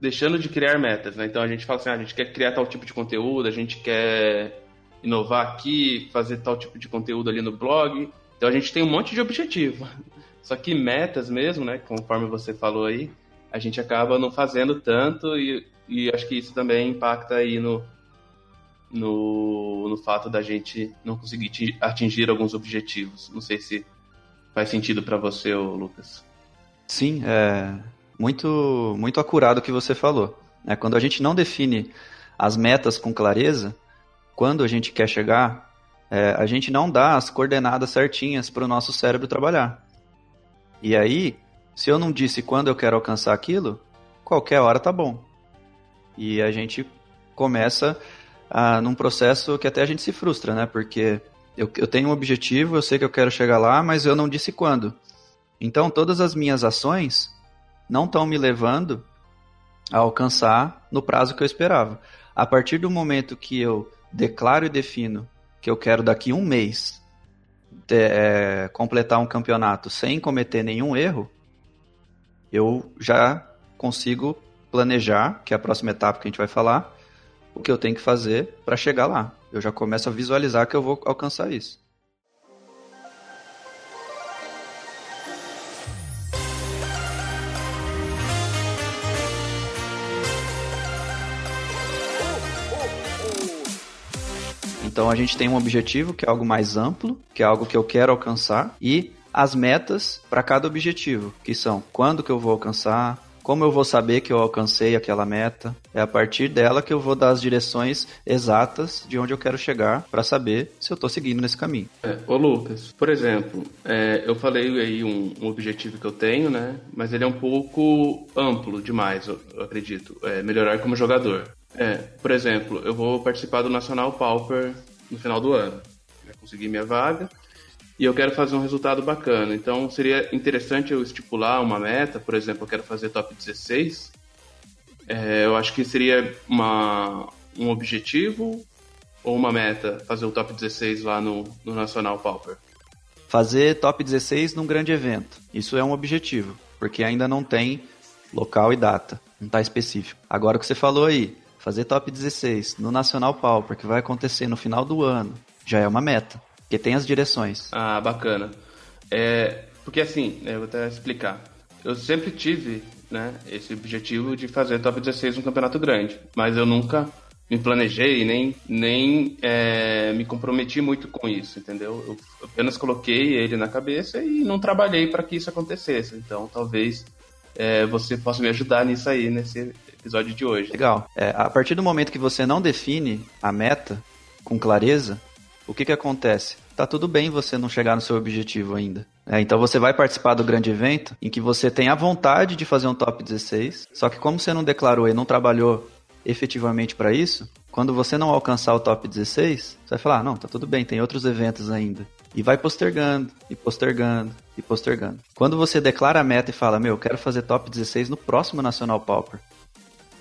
deixando de criar metas, né? Então a gente fala assim, ah, a gente quer criar tal tipo de conteúdo, a gente quer inovar aqui, fazer tal tipo de conteúdo ali no blog. Então a gente tem um monte de objetivo. Só que metas mesmo, né? Conforme você falou aí, a gente acaba não fazendo tanto e, e acho que isso também impacta aí no, no, no fato da gente não conseguir atingir alguns objetivos. Não sei se faz sentido para você, Lucas. Sim, é muito, muito acurado o que você falou. É, quando a gente não define as metas com clareza, quando a gente quer chegar, é, a gente não dá as coordenadas certinhas para o nosso cérebro trabalhar. E aí, se eu não disse quando eu quero alcançar aquilo, qualquer hora tá bom. E a gente começa ah, num processo que até a gente se frustra, né? Porque eu, eu tenho um objetivo, eu sei que eu quero chegar lá, mas eu não disse quando. Então todas as minhas ações não estão me levando a alcançar no prazo que eu esperava. A partir do momento que eu declaro e defino que eu quero daqui um mês de, é, completar um campeonato sem cometer nenhum erro, eu já consigo planejar, que é a próxima etapa que a gente vai falar, o que eu tenho que fazer para chegar lá. Eu já começo a visualizar que eu vou alcançar isso. Então a gente tem um objetivo que é algo mais amplo, que é algo que eu quero alcançar, e as metas para cada objetivo, que são quando que eu vou alcançar, como eu vou saber que eu alcancei aquela meta? É a partir dela que eu vou dar as direções exatas de onde eu quero chegar para saber se eu estou seguindo nesse caminho. É, ô Lucas, por exemplo, é, eu falei aí um, um, objetivo que eu tenho, né? Mas ele é um pouco amplo demais, eu, eu acredito. É melhorar como jogador. É, por exemplo, eu vou participar do Nacional Pauper no final do ano. Já consegui minha vaga e eu quero fazer um resultado bacana. Então seria interessante eu estipular uma meta, por exemplo, eu quero fazer top 16. É, eu acho que seria uma, um objetivo ou uma meta fazer o top 16 lá no, no Nacional Pauper? Fazer top 16 num grande evento. Isso é um objetivo, porque ainda não tem local e data, não está específico. Agora o que você falou aí, fazer top 16 no Nacional Pauper, que vai acontecer no final do ano, já é uma meta, porque tem as direções. Ah, bacana. É, porque assim, eu vou até explicar. Eu sempre tive né, esse objetivo de fazer top 16 no campeonato grande, mas eu nunca me planejei nem, nem é, me comprometi muito com isso, entendeu? Eu apenas coloquei ele na cabeça e não trabalhei para que isso acontecesse. Então, talvez é, você possa me ajudar nisso aí, nesse episódio de hoje. Legal. É, a partir do momento que você não define a meta com clareza, o que, que acontece? Tá tudo bem você não chegar no seu objetivo ainda. É, então você vai participar do grande evento em que você tem a vontade de fazer um top 16, só que como você não declarou e não trabalhou efetivamente para isso, quando você não alcançar o top 16, você vai falar: ah, não, tá tudo bem, tem outros eventos ainda. E vai postergando, e postergando, e postergando. Quando você declara a meta e fala: meu, eu quero fazer top 16 no próximo Nacional Pauper,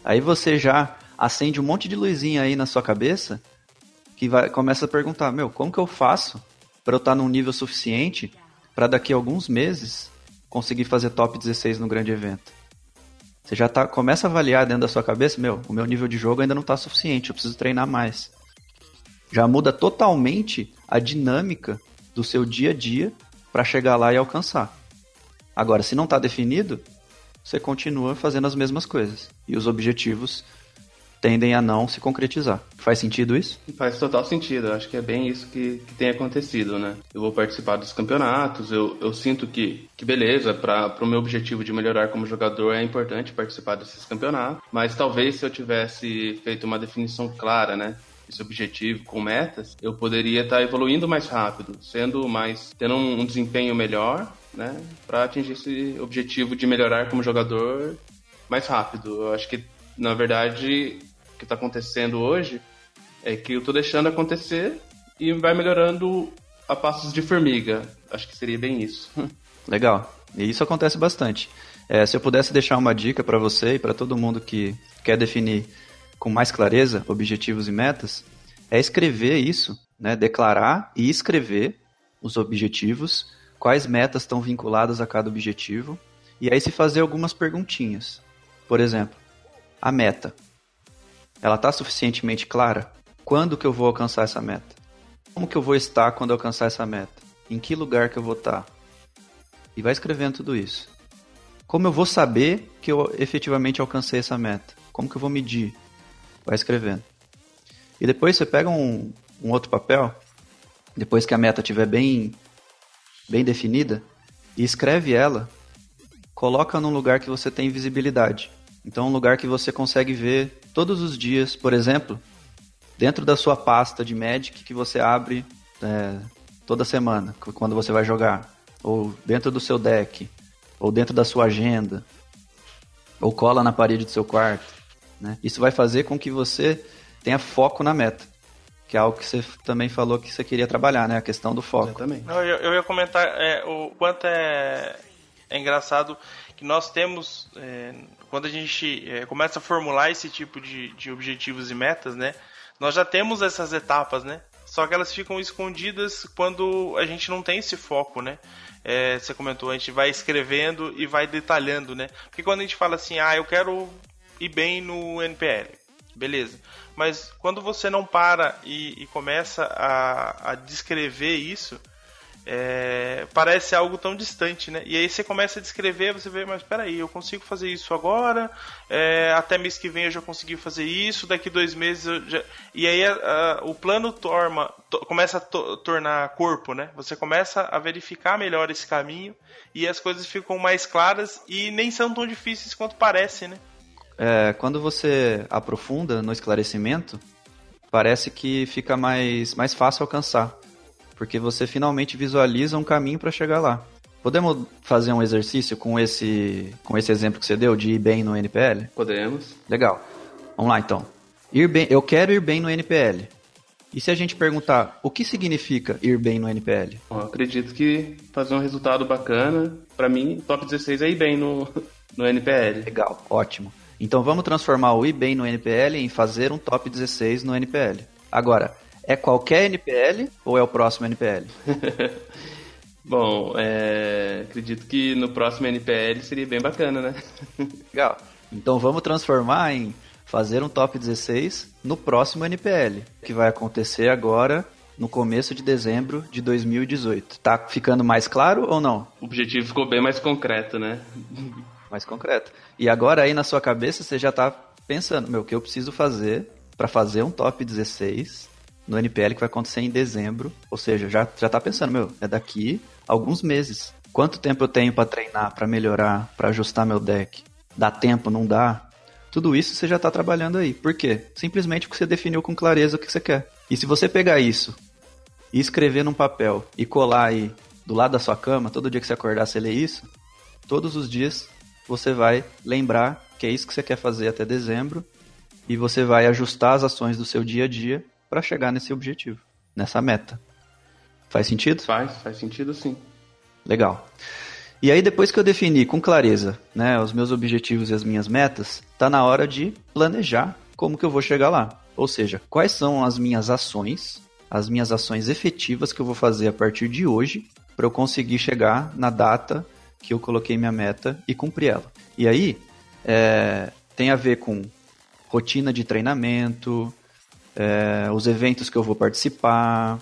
Aí você já acende um monte de luzinha aí na sua cabeça que vai, começa a perguntar, meu, como que eu faço para eu estar tá num nível suficiente para daqui a alguns meses conseguir fazer top 16 no grande evento? Você já tá, começa a avaliar dentro da sua cabeça, meu, o meu nível de jogo ainda não está suficiente, eu preciso treinar mais. Já muda totalmente a dinâmica do seu dia a dia para chegar lá e alcançar. Agora, se não está definido, você continua fazendo as mesmas coisas. E os objetivos tendem a não se concretizar. Faz sentido isso? Faz total sentido. Eu acho que é bem isso que, que tem acontecido, né? Eu vou participar dos campeonatos, eu, eu sinto que, que beleza, para o meu objetivo de melhorar como jogador é importante participar desses campeonatos, mas talvez se eu tivesse feito uma definição clara, né? esse objetivo com metas, eu poderia estar tá evoluindo mais rápido, sendo mais tendo um, um desempenho melhor né, para atingir esse objetivo de melhorar como jogador mais rápido. Eu acho que, na verdade, o que está acontecendo hoje é que eu estou deixando acontecer e vai melhorando a passos de formiga. Acho que seria bem isso. Legal. E isso acontece bastante. É, se eu pudesse deixar uma dica para você e para todo mundo que quer definir com mais clareza objetivos e metas, é escrever isso, né? declarar e escrever os objetivos quais metas estão vinculadas a cada objetivo, e aí se fazer algumas perguntinhas. Por exemplo, a meta. Ela está suficientemente clara? Quando que eu vou alcançar essa meta? Como que eu vou estar quando eu alcançar essa meta? Em que lugar que eu vou estar? E vai escrevendo tudo isso. Como eu vou saber que eu efetivamente alcancei essa meta? Como que eu vou medir? Vai escrevendo. E depois você pega um, um outro papel, depois que a meta estiver bem bem definida e escreve ela, coloca num lugar que você tem visibilidade. Então, um lugar que você consegue ver todos os dias, por exemplo, dentro da sua pasta de Magic que você abre é, toda semana, quando você vai jogar, ou dentro do seu deck, ou dentro da sua agenda. ou cola na parede do seu quarto. Né? Isso vai fazer com que você tenha foco na meta. Que é algo que você também falou que você queria trabalhar, né? A questão do foco. Exatamente. Eu, eu ia comentar é, o quanto é, é engraçado que nós temos, é, quando a gente é, começa a formular esse tipo de, de objetivos e metas, né? Nós já temos essas etapas, né? Só que elas ficam escondidas quando a gente não tem esse foco, né? É, você comentou, a gente vai escrevendo e vai detalhando, né? Porque quando a gente fala assim, ah, eu quero ir bem no NPL, beleza. Mas quando você não para e, e começa a, a descrever isso, é, parece algo tão distante, né? E aí você começa a descrever, você vê, mas peraí, eu consigo fazer isso agora, é, até mês que vem eu já consegui fazer isso, daqui dois meses eu já... E aí a, a, o plano torma, to, começa a to, tornar corpo, né? Você começa a verificar melhor esse caminho e as coisas ficam mais claras e nem são tão difíceis quanto parece, né? É, quando você aprofunda no esclarecimento, parece que fica mais, mais fácil alcançar porque você finalmente visualiza um caminho para chegar lá. Podemos fazer um exercício com esse, com esse exemplo que você deu de ir bem no NPL? Podemos. Legal. Vamos lá então. Ir bem, eu quero ir bem no NPL. E se a gente perguntar o que significa ir bem no NPL? Bom, acredito que fazer um resultado bacana, para mim, top 16 é ir bem no, no NPL. Legal, ótimo. Então vamos transformar o ir bem no NPL em fazer um top 16 no NPL. Agora, é qualquer NPL ou é o próximo NPL? Bom, é... acredito que no próximo NPL seria bem bacana, né? Legal. Então vamos transformar em fazer um top 16 no próximo NPL, que vai acontecer agora no começo de dezembro de 2018. Tá ficando mais claro ou não? O objetivo ficou bem mais concreto, né? Mais concreto. E agora aí na sua cabeça você já tá pensando, meu, o que eu preciso fazer para fazer um top 16 no NPL que vai acontecer em dezembro. Ou seja, já, já tá pensando, meu, é daqui alguns meses. Quanto tempo eu tenho para treinar, para melhorar, para ajustar meu deck? Dá tempo, não dá? Tudo isso você já está trabalhando aí. Por quê? Simplesmente porque você definiu com clareza o que você quer. E se você pegar isso e escrever num papel e colar aí do lado da sua cama, todo dia que você acordar você lê isso, todos os dias você vai lembrar que é isso que você quer fazer até dezembro e você vai ajustar as ações do seu dia a dia para chegar nesse objetivo, nessa meta. Faz sentido? Faz, faz sentido sim. Legal. E aí depois que eu defini com clareza, né, os meus objetivos e as minhas metas, tá na hora de planejar como que eu vou chegar lá. Ou seja, quais são as minhas ações, as minhas ações efetivas que eu vou fazer a partir de hoje para eu conseguir chegar na data que eu coloquei minha meta e cumprir ela. E aí é, tem a ver com rotina de treinamento, é, os eventos que eu vou participar,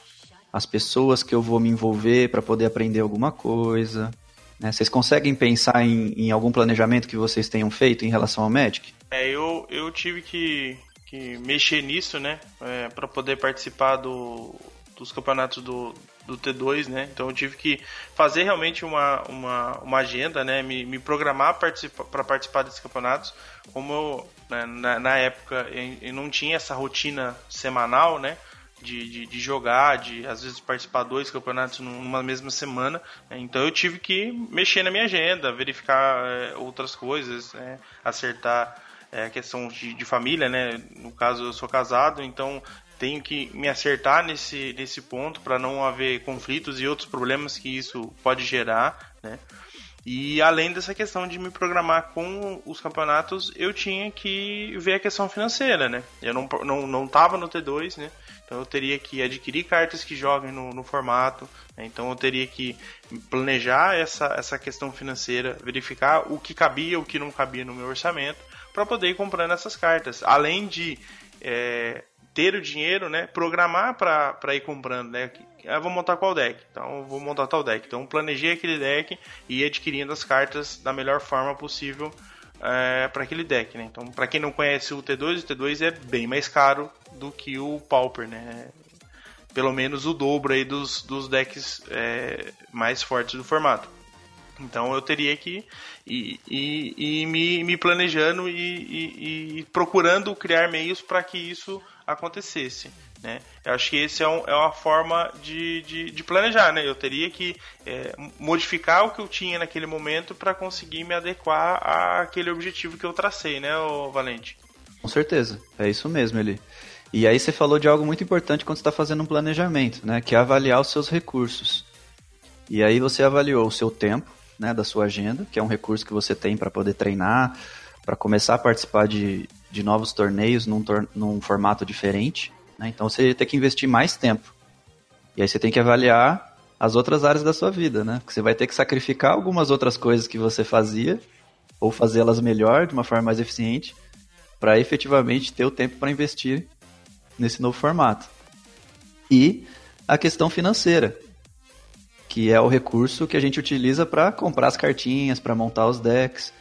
as pessoas que eu vou me envolver para poder aprender alguma coisa. Né? Vocês conseguem pensar em, em, algum planejamento que vocês tenham feito em relação ao Magic? É, eu, eu tive que, que mexer nisso, né, é, para poder participar do, dos campeonatos do, do T2, né? Então eu tive que fazer realmente uma, uma, uma agenda, né? Me, me programar para participar, desses campeonatos. Como eu, né, na, na, época eu não tinha essa rotina semanal, né? De, de, de, jogar, de às vezes participar dois campeonatos numa mesma semana. Né? Então eu tive que mexer na minha agenda, verificar é, outras coisas, né? acertar é, a questão de, de, família, né? No caso eu sou casado, então tenho que me acertar nesse, nesse ponto para não haver conflitos e outros problemas que isso pode gerar, né? E além dessa questão de me programar com os campeonatos, eu tinha que ver a questão financeira, né? Eu não, não, não tava no T2, né? Então eu teria que adquirir cartas que joguem no, no formato, né? então eu teria que planejar essa, essa questão financeira, verificar o que cabia, o que não cabia no meu orçamento, para poder ir comprando essas cartas. Além de é, ter o dinheiro, né? Programar para ir comprando, né? Ah, vou montar qual deck? Então vou montar tal deck. Então planejei aquele deck e ir adquirindo as cartas da melhor forma possível é, para aquele deck, né? Então para quem não conhece o T2, o T2 é bem mais caro do que o Pauper, né? Pelo menos o dobro aí dos, dos decks é, mais fortes do formato. Então eu teria que ir, ir, ir me, me planejando e, e, e procurando criar meios para que isso acontecesse. Né? Eu acho que esse é, um, é uma forma de, de, de, planejar, né? Eu teria que é, modificar o que eu tinha naquele momento para conseguir me adequar àquele objetivo que eu tracei, né, Valente? Com certeza, é isso mesmo, ele. E aí você falou de algo muito importante quando está fazendo um planejamento, né? Que é avaliar os seus recursos. E aí você avaliou o seu tempo, né, da sua agenda, que é um recurso que você tem para poder treinar, para começar a participar de, de novos torneios num, tor num formato diferente. Né? Então você tem que investir mais tempo. E aí você tem que avaliar as outras áreas da sua vida, né? Porque você vai ter que sacrificar algumas outras coisas que você fazia, ou fazê-las melhor, de uma forma mais eficiente, para efetivamente ter o tempo para investir nesse novo formato. E a questão financeira, que é o recurso que a gente utiliza para comprar as cartinhas, para montar os decks.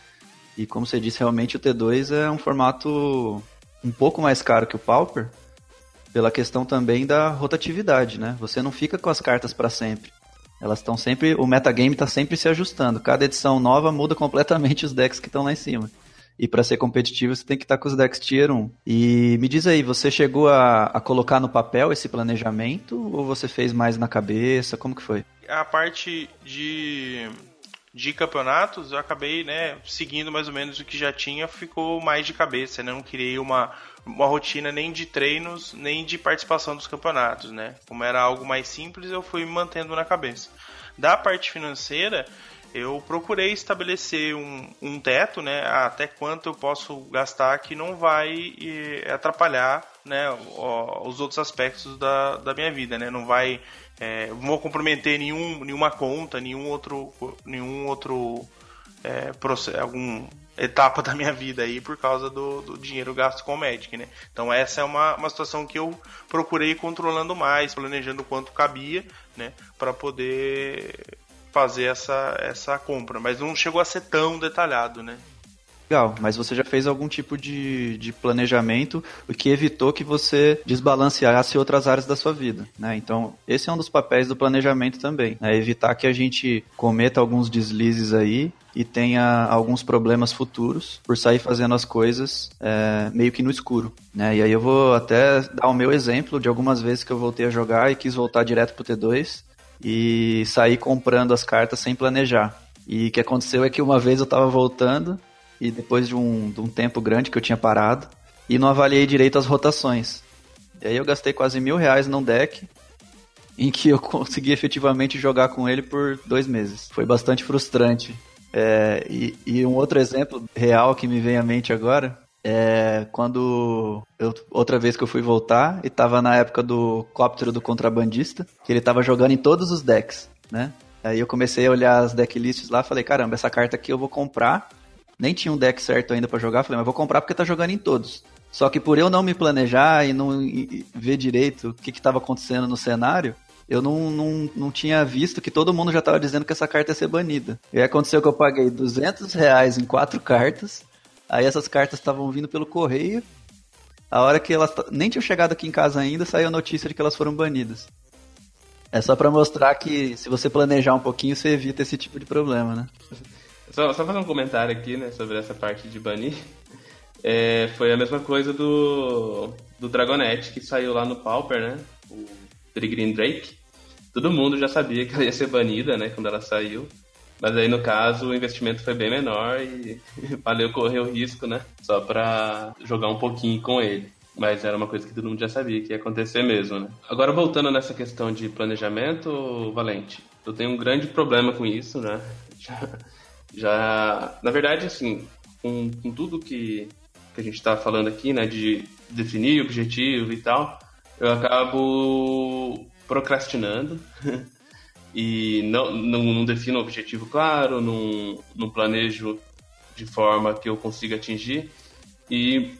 E como você disse, realmente o T2 é um formato um pouco mais caro que o Pauper, pela questão também da rotatividade, né? Você não fica com as cartas para sempre. Elas estão sempre, o metagame está sempre se ajustando. Cada edição nova muda completamente os decks que estão lá em cima. E para ser competitivo, você tem que estar tá com os decks Tier 1. E me diz aí, você chegou a, a, colocar no papel esse planejamento ou você fez mais na cabeça? Como que foi? A parte de de campeonatos, eu acabei, né, seguindo mais ou menos o que já tinha, ficou mais de cabeça, né? Não criei uma, uma rotina nem de treinos, nem de participação dos campeonatos, né? Como era algo mais simples, eu fui mantendo na cabeça. Da parte financeira, eu procurei estabelecer um, um teto, né, até quanto eu posso gastar que não vai atrapalhar, né, os outros aspectos da, da minha vida, né, não vai, é, vou comprometer nenhum, nenhuma conta, nenhum outro, nenhum outro é, processo, algum etapa da minha vida aí por causa do, do dinheiro gasto com o Magic, né? Então essa é uma, uma situação que eu procurei controlando mais, planejando quanto cabia, né? Para poder fazer essa, essa compra, mas não chegou a ser tão detalhado, né? Legal, mas você já fez algum tipo de, de planejamento, o que evitou que você desbalanceasse outras áreas da sua vida, né? Então, esse é um dos papéis do planejamento também, né? Evitar que a gente cometa alguns deslizes aí e tenha alguns problemas futuros por sair fazendo as coisas é, meio que no escuro, né? E aí eu vou até dar o meu exemplo de algumas vezes que eu voltei a jogar e quis voltar direto pro T2 e sair comprando as cartas sem planejar. E o que aconteceu é que uma vez eu estava voltando e depois de um, de um tempo grande que eu tinha parado e não avaliei direito as rotações. E aí eu gastei quase mil reais num deck em que eu consegui efetivamente jogar com ele por dois meses. Foi bastante frustrante. É, e, e um outro exemplo real que me vem à mente agora é quando eu, outra vez que eu fui voltar e tava na época do cóptero do contrabandista, que ele tava jogando em todos os decks, né? Aí eu comecei a olhar as decklists lá, falei, caramba, essa carta aqui eu vou comprar. Nem tinha um deck certo ainda para jogar, falei, mas vou comprar porque tá jogando em todos. Só que por eu não me planejar e não ver direito o que estava acontecendo no cenário, eu não, não, não tinha visto que todo mundo já estava dizendo que essa carta ia ser banida. E aí aconteceu que eu paguei 200 reais em quatro cartas, Aí essas cartas estavam vindo pelo correio. A hora que elas nem tinham chegado aqui em casa ainda, saiu a notícia de que elas foram banidas. É só para mostrar que se você planejar um pouquinho, você evita esse tipo de problema, né? Só, só fazer um comentário aqui, né, sobre essa parte de banir. É, foi a mesma coisa do, do Dragonette, que saiu lá no Pauper, né? O Trigreen Drake. Todo mundo já sabia que ela ia ser banida, né, quando ela saiu. Mas aí, no caso, o investimento foi bem menor e valeu correr o risco, né? Só pra jogar um pouquinho com ele. Mas era uma coisa que todo mundo já sabia que ia acontecer mesmo, né? Agora, voltando nessa questão de planejamento, Valente, eu tenho um grande problema com isso, né? Já, na verdade, assim, com, com tudo que, que a gente tá falando aqui, né? De definir objetivo e tal, eu acabo procrastinando. e não, não, não defino um objetivo claro, não, não planejo de forma que eu consiga atingir e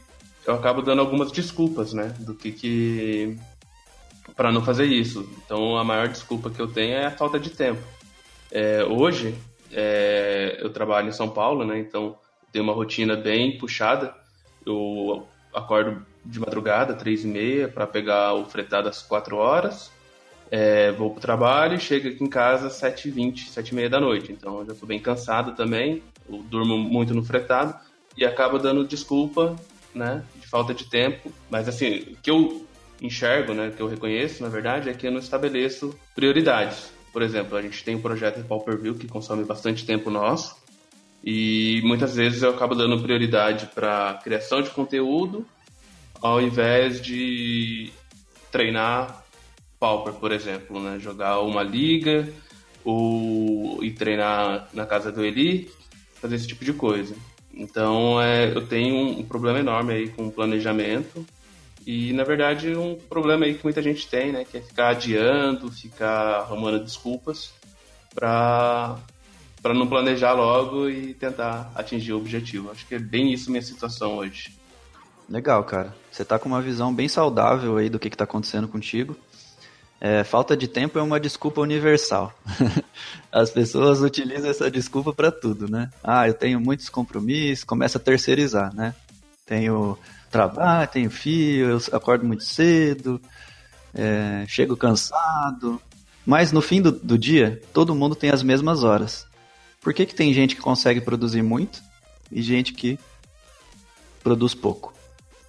eu acabo dando algumas desculpas, né, do que que para não fazer isso. Então a maior desculpa que eu tenho é a falta de tempo. É, hoje é, eu trabalho em São Paulo, né, então tenho uma rotina bem puxada. Eu acordo de madrugada, três e meia, para pegar o fretado às quatro horas é, vou pro trabalho e chego aqui em casa às 7h20, 7h30 da noite. Então já tô bem cansado também, eu durmo muito no fretado e acaba dando desculpa, né, de falta de tempo. Mas assim, o que eu enxergo, né, que eu reconheço, na verdade, é que eu não estabeleço prioridades. Por exemplo, a gente tem um projeto de Pau Per View que consome bastante tempo nosso e muitas vezes eu acabo dando prioridade para criação de conteúdo ao invés de treinar Pauper, por exemplo, né? Jogar uma liga ou ir treinar na casa do Eli, fazer esse tipo de coisa. Então, é, eu tenho um problema enorme aí com o planejamento e, na verdade, um problema aí que muita gente tem, né? Que é ficar adiando, ficar arrumando desculpas para para não planejar logo e tentar atingir o objetivo. Acho que é bem isso minha situação hoje. Legal, cara. Você tá com uma visão bem saudável aí do que, que tá acontecendo contigo. É, falta de tempo é uma desculpa universal. As pessoas utilizam essa desculpa para tudo, né? Ah, eu tenho muitos compromissos, começa a terceirizar, né? Tenho trabalho, tenho filho, eu acordo muito cedo, é, chego cansado. Mas no fim do, do dia, todo mundo tem as mesmas horas. Por que, que tem gente que consegue produzir muito e gente que produz pouco?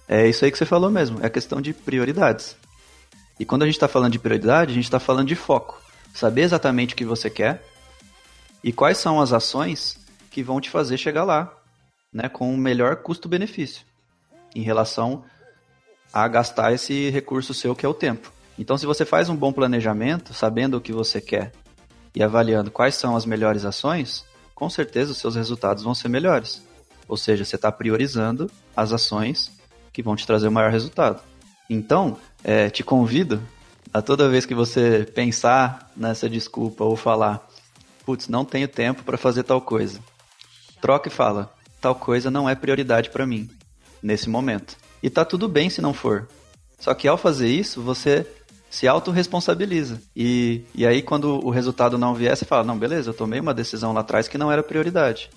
É isso aí que você falou mesmo, é a questão de prioridades. E quando a gente está falando de prioridade, a gente está falando de foco. Saber exatamente o que você quer e quais são as ações que vão te fazer chegar lá, né, com o melhor custo-benefício em relação a gastar esse recurso seu que é o tempo. Então, se você faz um bom planejamento, sabendo o que você quer e avaliando quais são as melhores ações, com certeza os seus resultados vão ser melhores. Ou seja, você está priorizando as ações que vão te trazer o maior resultado. Então, é, te convido a toda vez que você pensar nessa desculpa ou falar, putz, não tenho tempo para fazer tal coisa, troca e fala, tal coisa não é prioridade para mim nesse momento. E tá tudo bem se não for. Só que ao fazer isso, você se autorresponsabiliza. E, e aí, quando o resultado não vier, você fala: não, beleza, eu tomei uma decisão lá atrás que não era prioridade.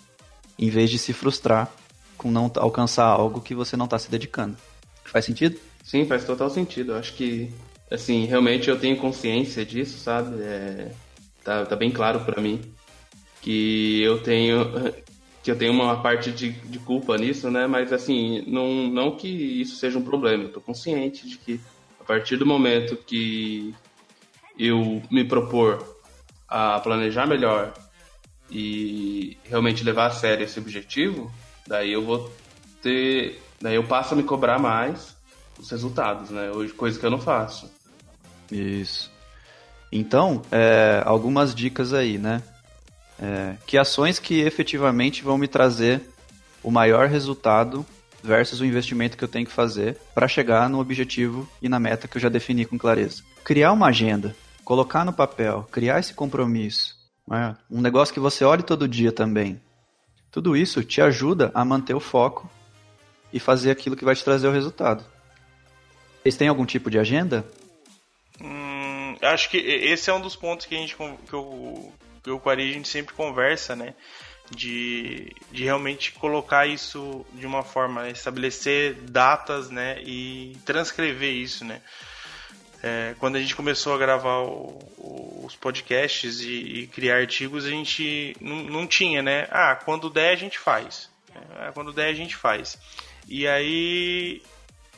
Em vez de se frustrar com não alcançar algo que você não está se dedicando. Faz sentido? Sim, faz total sentido. Eu acho que, assim, realmente eu tenho consciência disso, sabe? É, tá, tá bem claro para mim que eu tenho que eu tenho uma parte de, de culpa nisso, né? Mas assim, não, não que isso seja um problema. Eu tô consciente de que a partir do momento que eu me propor a planejar melhor e realmente levar a sério esse objetivo, daí eu vou ter, daí eu passo a me cobrar mais os resultados, né? Hoje coisa que eu não faço. Isso. Então, é, algumas dicas aí, né? É, que ações que efetivamente vão me trazer o maior resultado versus o investimento que eu tenho que fazer para chegar no objetivo e na meta que eu já defini com clareza. Criar uma agenda, colocar no papel, criar esse compromisso, né? um negócio que você olhe todo dia também. Tudo isso te ajuda a manter o foco e fazer aquilo que vai te trazer o resultado. Vocês têm algum tipo de agenda? Hum, acho que esse é um dos pontos que a gente que eu, que eu com a gente sempre conversa, né? de, de realmente colocar isso de uma forma, né, estabelecer datas, né, e transcrever isso, né. É, quando a gente começou a gravar o, o, os podcasts e, e, criar artigos, a gente não, não, tinha, né? Ah, quando der a gente faz. É, quando der a gente faz. E aí,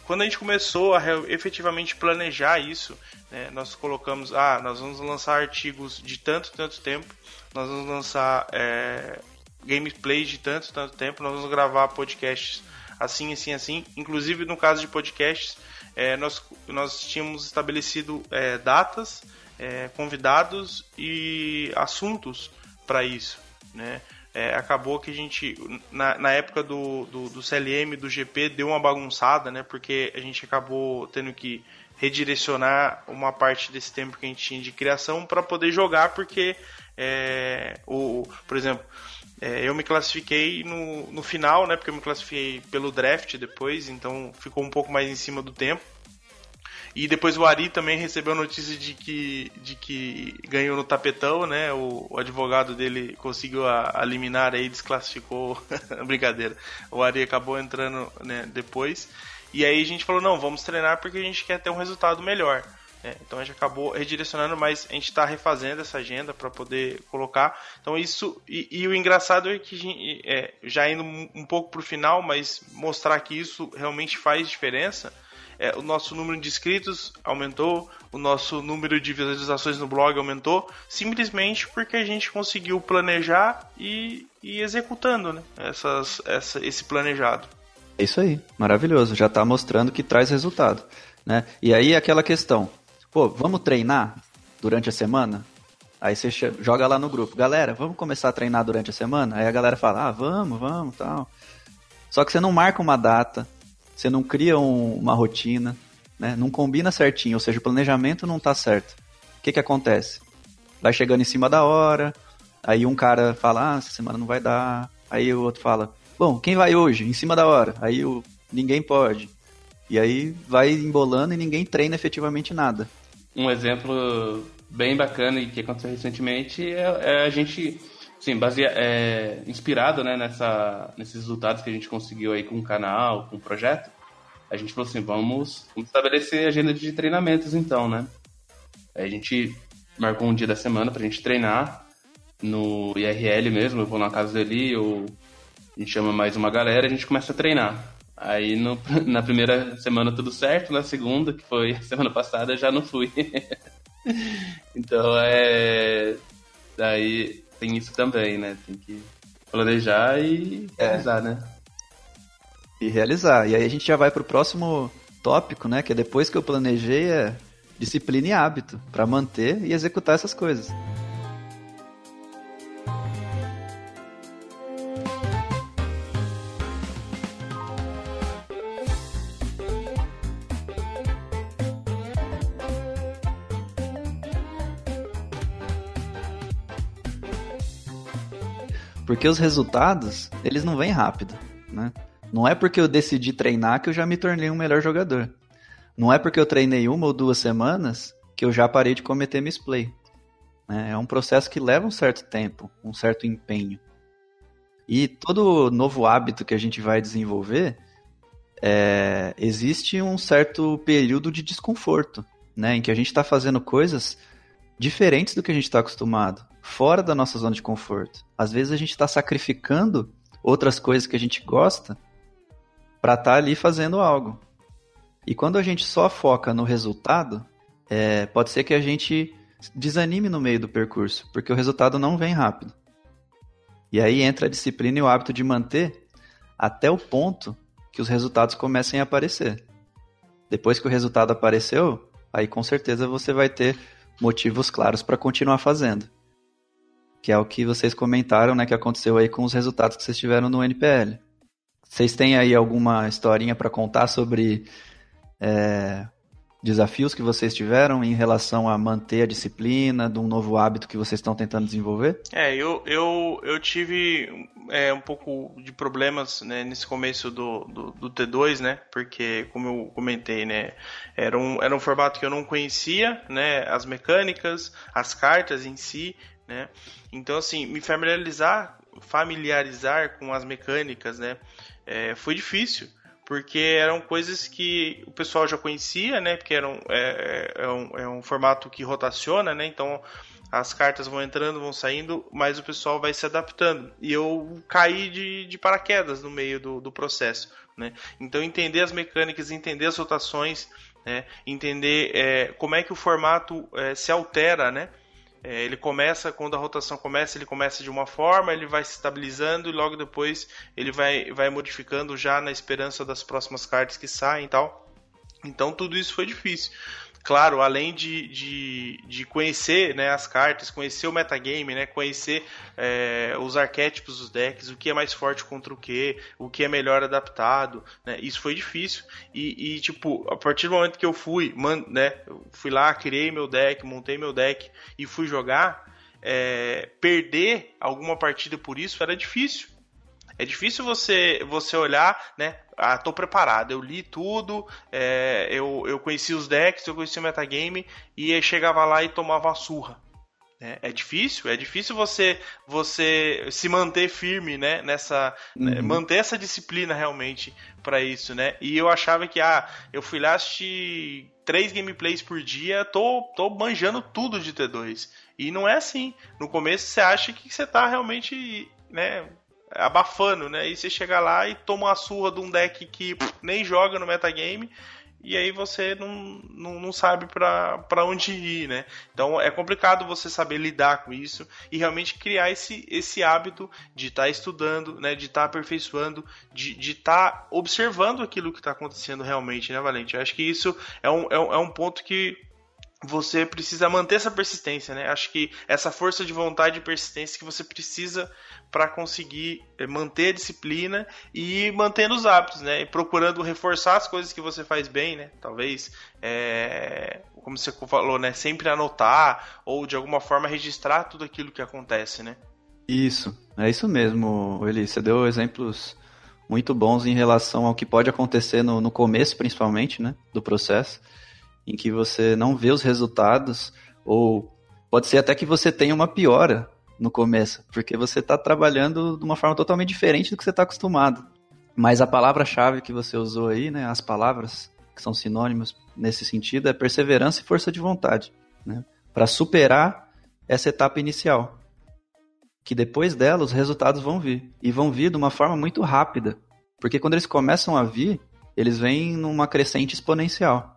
quando a gente começou a efetivamente planejar isso, né, nós colocamos, ah, nós vamos lançar artigos de tanto, tanto tempo, nós vamos lançar é, gameplay de tanto, tanto tempo, nós vamos gravar podcasts assim, assim, assim. Inclusive, no caso de podcasts, é, nós, nós tínhamos estabelecido é, datas, é, convidados e assuntos para isso, né? É, acabou que a gente, na, na época do, do, do, CLM, do GP, deu uma bagunçada, né? Porque a gente acabou tendo que redirecionar uma parte desse tempo que a gente tinha de criação para poder jogar, porque, é, o, por exemplo, é, eu me classifiquei no, no final, né? Porque eu me classifiquei pelo draft depois, então ficou um pouco mais em cima do tempo. E depois o Ari também recebeu notícia de que, de que ganhou no tapetão, né? O, o advogado dele conseguiu a, a liminar aí, desclassificou. Brincadeira. O Ari acabou entrando né, depois. E aí a gente falou, não, vamos treinar porque a gente quer ter um resultado melhor. É, então a gente acabou redirecionando, mas a gente está refazendo essa agenda para poder colocar. Então isso e, e o engraçado é que gente, é, já indo um pouco para o final, mas mostrar que isso realmente faz diferença é, o nosso número de inscritos aumentou, o nosso número de visualizações no blog aumentou, simplesmente porque a gente conseguiu planejar e, e executando né, essas, essa, esse planejado. É isso aí, maravilhoso, já está mostrando que traz resultado. Né? E aí aquela questão, pô, vamos treinar durante a semana? Aí você joga lá no grupo, galera, vamos começar a treinar durante a semana? Aí a galera fala, ah, vamos, vamos, tal. Só que você não marca uma data, você não cria um, uma rotina, né? Não combina certinho, ou seja, o planejamento não está certo. O que que acontece? Vai chegando em cima da hora, aí um cara fala, ah, essa semana não vai dar. Aí o outro fala, bom, quem vai hoje? Em cima da hora. Aí o ninguém pode. E aí vai embolando e ninguém treina efetivamente nada. Um exemplo bem bacana e que aconteceu recentemente é, é a gente, sim, baseia, é, inspirado né, nessa, nesses resultados que a gente conseguiu aí com o canal, com o projeto. A gente falou assim, vamos, vamos estabelecer agenda de treinamentos então, né? Aí a gente marcou um dia da semana pra gente treinar no IRL mesmo, eu vou na casa dele, ou a gente chama mais uma galera a gente começa a treinar. Aí no, na primeira semana tudo certo, na segunda, que foi semana passada, já não fui. então é. Daí tem isso também, né? Tem que planejar e é. realizar, né? E realizar. E aí a gente já vai pro próximo tópico, né? Que é depois que eu planejei é disciplina e hábito para manter e executar essas coisas. Porque os resultados, eles não vêm rápido, né? Não é porque eu decidi treinar que eu já me tornei um melhor jogador. Não é porque eu treinei uma ou duas semanas que eu já parei de cometer misplay. Né? É um processo que leva um certo tempo, um certo empenho. E todo novo hábito que a gente vai desenvolver, é, existe um certo período de desconforto, né? Em que a gente está fazendo coisas diferentes do que a gente está acostumado fora da nossa zona de conforto. Às vezes a gente está sacrificando outras coisas que a gente gosta para estar tá ali fazendo algo. E quando a gente só foca no resultado, é, pode ser que a gente desanime no meio do percurso, porque o resultado não vem rápido. E aí entra a disciplina e o hábito de manter até o ponto que os resultados comecem a aparecer. Depois que o resultado apareceu, aí com certeza você vai ter motivos claros para continuar fazendo que é o que vocês comentaram, né, que aconteceu aí com os resultados que vocês tiveram no NPL. Vocês têm aí alguma historinha para contar sobre é, desafios que vocês tiveram em relação a manter a disciplina, de um novo hábito que vocês estão tentando desenvolver? É, eu, eu, eu tive é, um pouco de problemas né, nesse começo do, do, do, T2, né? Porque, como eu comentei, né? Era um, era um formato que eu não conhecia, né? As mecânicas, as cartas em si, né? Então, assim, me familiarizar, familiarizar com as mecânicas, né? É, foi difícil, porque eram coisas que o pessoal já conhecia, né? Porque eram, é, é, é, um, é um formato que rotaciona, né? Então as cartas vão entrando, vão saindo, mas o pessoal vai se adaptando. E eu caí de, de paraquedas no meio do, do processo. Né? Então entender as mecânicas, entender as rotações, né? entender é, como é que o formato é, se altera, né? É, ele começa, quando a rotação começa, ele começa de uma forma, ele vai se estabilizando e logo depois ele vai, vai modificando já na esperança das próximas cartas que saem e tal. Então tudo isso foi difícil claro, além de, de, de conhecer né, as cartas, conhecer o metagame, né, conhecer é, os arquétipos dos decks, o que é mais forte contra o que, o que é melhor adaptado, né, isso foi difícil. E, e, tipo, a partir do momento que eu fui, man, né, fui lá, criei meu deck, montei meu deck e fui jogar, é, perder alguma partida por isso era difícil. É difícil você você olhar, né? Ah, tô preparado, eu li tudo, é, eu, eu conheci os decks, eu conheci o metagame e chegava lá e tomava uma surra. É, é, difícil, é difícil você você se manter firme, né? Nessa né, uhum. né, manter essa disciplina realmente para isso, né? E eu achava que ah, eu fui lá assistir três gameplays por dia, tô tô manjando tudo de T2 e não é assim. No começo você acha que você tá realmente, né? Abafando, né? E você chega lá e toma uma surra de um deck que pff, nem joga no metagame e aí você não, não, não sabe para onde ir, né? Então é complicado você saber lidar com isso e realmente criar esse, esse hábito de estar tá estudando, né? De estar tá aperfeiçoando, de estar tá observando aquilo que está acontecendo realmente, né, Valente? Eu acho que isso é um, é um, é um ponto que você precisa manter essa persistência, né? Acho que essa força de vontade e persistência que você precisa para conseguir eh, manter a disciplina e mantendo os hábitos, né? E procurando reforçar as coisas que você faz bem, né? Talvez, é, como você falou, né? Sempre anotar ou de alguma forma registrar tudo aquilo que acontece, né? Isso, é isso mesmo, Eli. Você deu exemplos muito bons em relação ao que pode acontecer no, no começo, principalmente, né? Do processo em que você não vê os resultados, ou pode ser até que você tenha uma piora no começo, porque você está trabalhando de uma forma totalmente diferente do que você está acostumado. Mas a palavra-chave que você usou aí, né, as palavras que são sinônimos nesse sentido, é perseverança e força de vontade, né, para superar essa etapa inicial. Que depois dela os resultados vão vir, e vão vir de uma forma muito rápida, porque quando eles começam a vir, eles vêm numa crescente exponencial.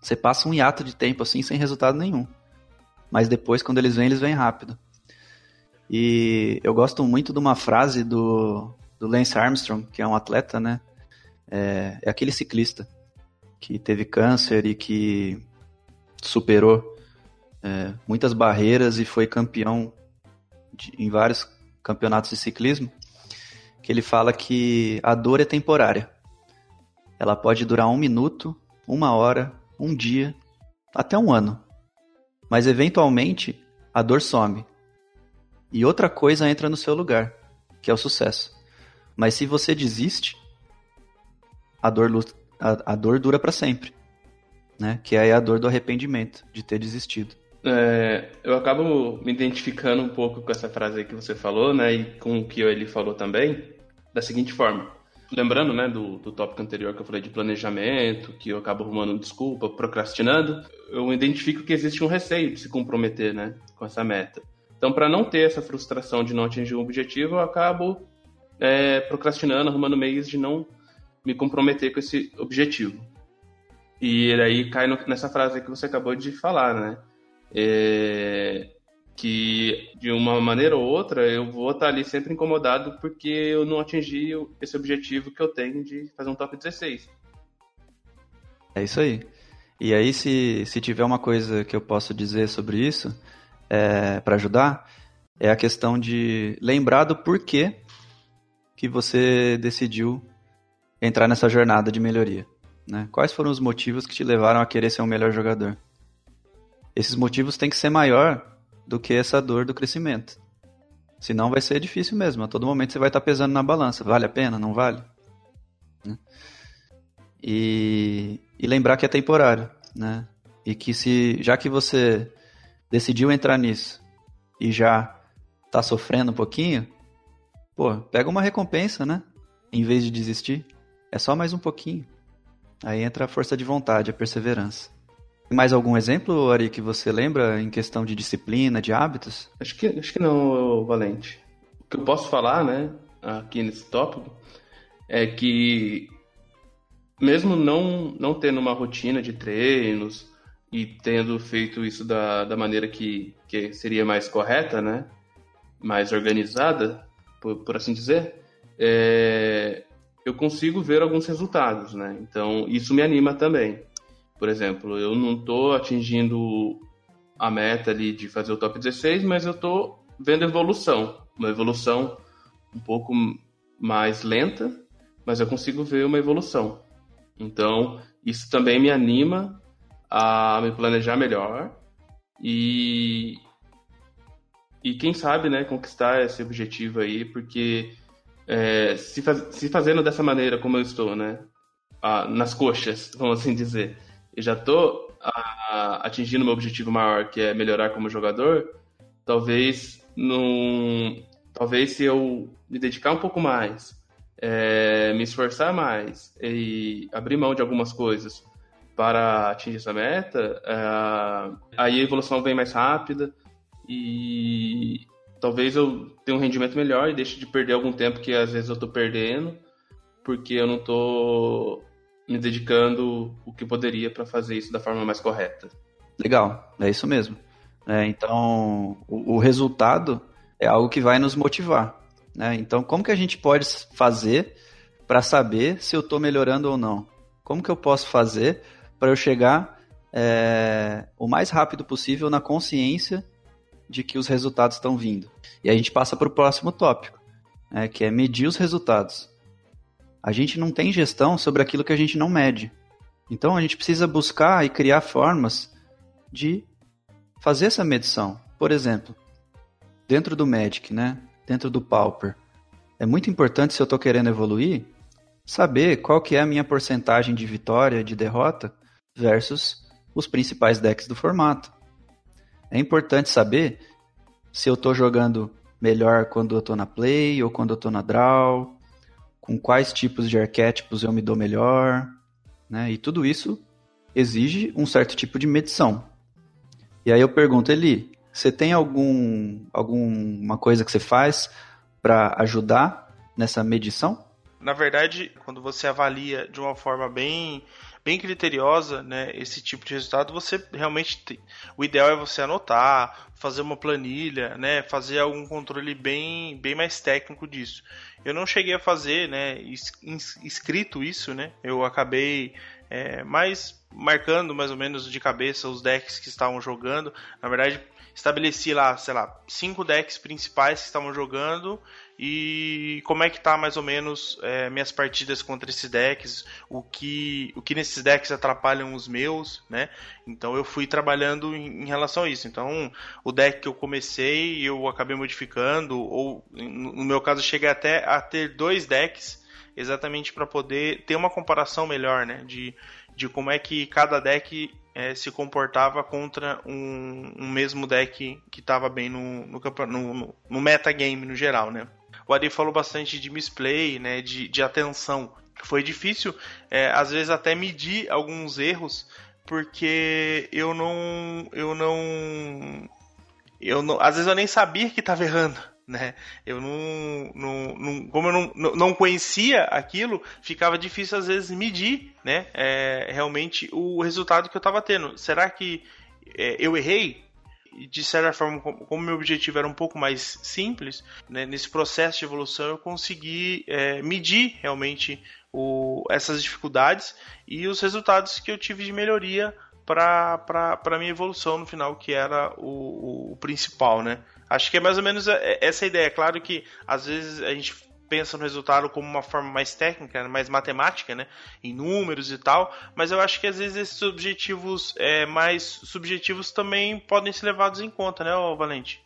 Você passa um hiato de tempo assim sem resultado nenhum. Mas depois, quando eles vêm, eles vêm rápido. E eu gosto muito de uma frase do, do Lance Armstrong, que é um atleta, né? É, é aquele ciclista que teve câncer e que superou é, muitas barreiras e foi campeão de, em vários campeonatos de ciclismo. Que ele fala que a dor é temporária. Ela pode durar um minuto, uma hora, um dia, até um ano. Mas eventualmente a dor some. E outra coisa entra no seu lugar, que é o sucesso. Mas se você desiste, a dor, a, a dor dura para sempre. Né? Que é a dor do arrependimento, de ter desistido. É, eu acabo me identificando um pouco com essa frase que você falou, né? E com o que ele falou também, da seguinte forma lembrando, né, do, do tópico anterior que eu falei de planejamento, que eu acabo arrumando desculpa, procrastinando, eu identifico que existe um receio de se comprometer, né, com essa meta. Então, para não ter essa frustração de não atingir um objetivo, eu acabo é, procrastinando, arrumando meios de não me comprometer com esse objetivo. E aí cai no, nessa frase que você acabou de falar, né? É, que de uma maneira ou outra eu vou estar ali sempre incomodado porque eu não atingi esse objetivo que eu tenho de fazer um top 16. É isso aí. E aí, se, se tiver uma coisa que eu posso dizer sobre isso, é, para ajudar, é a questão de lembrar do porquê que você decidiu entrar nessa jornada de melhoria. Né? Quais foram os motivos que te levaram a querer ser um melhor jogador? Esses motivos têm que ser maior do que essa dor do crescimento. Senão vai ser difícil mesmo. A todo momento você vai estar pesando na balança. Vale a pena? Não vale? Né? E, e lembrar que é temporário, né? E que se já que você decidiu entrar nisso e já está sofrendo um pouquinho, pô, pega uma recompensa, né? Em vez de desistir, é só mais um pouquinho. Aí entra a força de vontade, a perseverança. Mais algum exemplo, Ari, que você lembra em questão de disciplina, de hábitos? Acho que, acho que não, Valente. O que eu posso falar, né, aqui nesse tópico, é que mesmo não, não tendo uma rotina de treinos e tendo feito isso da, da maneira que, que seria mais correta, né, mais organizada, por, por assim dizer, é, eu consigo ver alguns resultados, né? Então isso me anima também. Por exemplo, eu não estou atingindo a meta ali de fazer o top 16, mas eu estou vendo evolução. Uma evolução um pouco mais lenta, mas eu consigo ver uma evolução. Então, isso também me anima a me planejar melhor e e quem sabe, né, conquistar esse objetivo aí, porque é, se, faz, se fazendo dessa maneira como eu estou, né, nas coxas, vamos assim dizer, eu já tô a, atingindo meu objetivo maior, que é melhorar como jogador, talvez num, talvez se eu me dedicar um pouco mais, é, me esforçar mais e abrir mão de algumas coisas para atingir essa meta, é, aí a evolução vem mais rápida e talvez eu tenha um rendimento melhor e deixe de perder algum tempo que às vezes eu estou perdendo porque eu não estou me dedicando o que poderia para fazer isso da forma mais correta. Legal, é isso mesmo. É, então, o, o, resultado é algo que vai nos motivar. Né? Então, como que a gente pode fazer para saber se eu estou melhorando ou não? Como que eu posso fazer para eu chegar é, o mais rápido possível na consciência de que os resultados estão vindo? E a gente passa para o próximo tópico, né, que é medir os resultados. A gente não tem gestão sobre aquilo que a gente não mede. Então a gente precisa buscar e criar formas de fazer essa medição. Por exemplo, dentro do Magic, né? dentro do Pauper, é muito importante se eu estou querendo evoluir, saber qual que é a minha porcentagem de vitória, de derrota, versus os principais decks do formato. É importante saber se eu estou jogando melhor quando eu estou na play ou quando eu estou na draw, com quais tipos de arquétipos eu me dou melhor, né? E tudo isso exige um certo tipo de medição. E aí eu pergunto, Eli, você tem algum alguma coisa que você faz para ajudar nessa medição? Na verdade, quando você avalia de uma forma bem bem criteriosa, né, esse tipo de resultado, você realmente tem, o ideal é você anotar, fazer uma planilha, né, fazer algum controle bem bem mais técnico disso. Eu não cheguei a fazer, né, escrito isso, né? Eu acabei é, mais marcando mais ou menos de cabeça os decks que estavam jogando. Na verdade, estabeleci lá, sei lá, cinco decks principais que estavam jogando e como é que tá mais ou menos é, minhas partidas contra esses decks, o que, o que nesses decks atrapalham os meus, né? Então eu fui trabalhando em, em relação a isso. Então o deck que eu comecei eu acabei modificando, ou no meu caso cheguei até a ter dois decks exatamente para poder ter uma comparação melhor, né? De, de como é que cada deck é, se comportava contra um, um mesmo deck que estava bem no, no, no, no metagame no geral, né? O Ari falou bastante de misplay, né, de, de atenção. Foi difícil, é, às vezes, até medir alguns erros, porque eu não. Eu não. Eu não. Às vezes eu nem sabia que estava errando né? Eu não, não, não como eu não, não conhecia aquilo, ficava difícil às vezes medir, né? É, realmente o resultado que eu estava tendo. Será que é, eu errei? De certa forma, como meu objetivo era um pouco mais simples, né, nesse processo de evolução eu consegui é, medir realmente o, essas dificuldades e os resultados que eu tive de melhoria para a minha evolução no final, que era o, o principal, né? Acho que é mais ou menos é, é, essa ideia. Claro que às vezes a gente pensa no resultado como uma forma mais técnica, né, mais matemática, né, em números e tal, mas eu acho que às vezes esses objetivos é, mais subjetivos também podem ser levados em conta, né, Valente?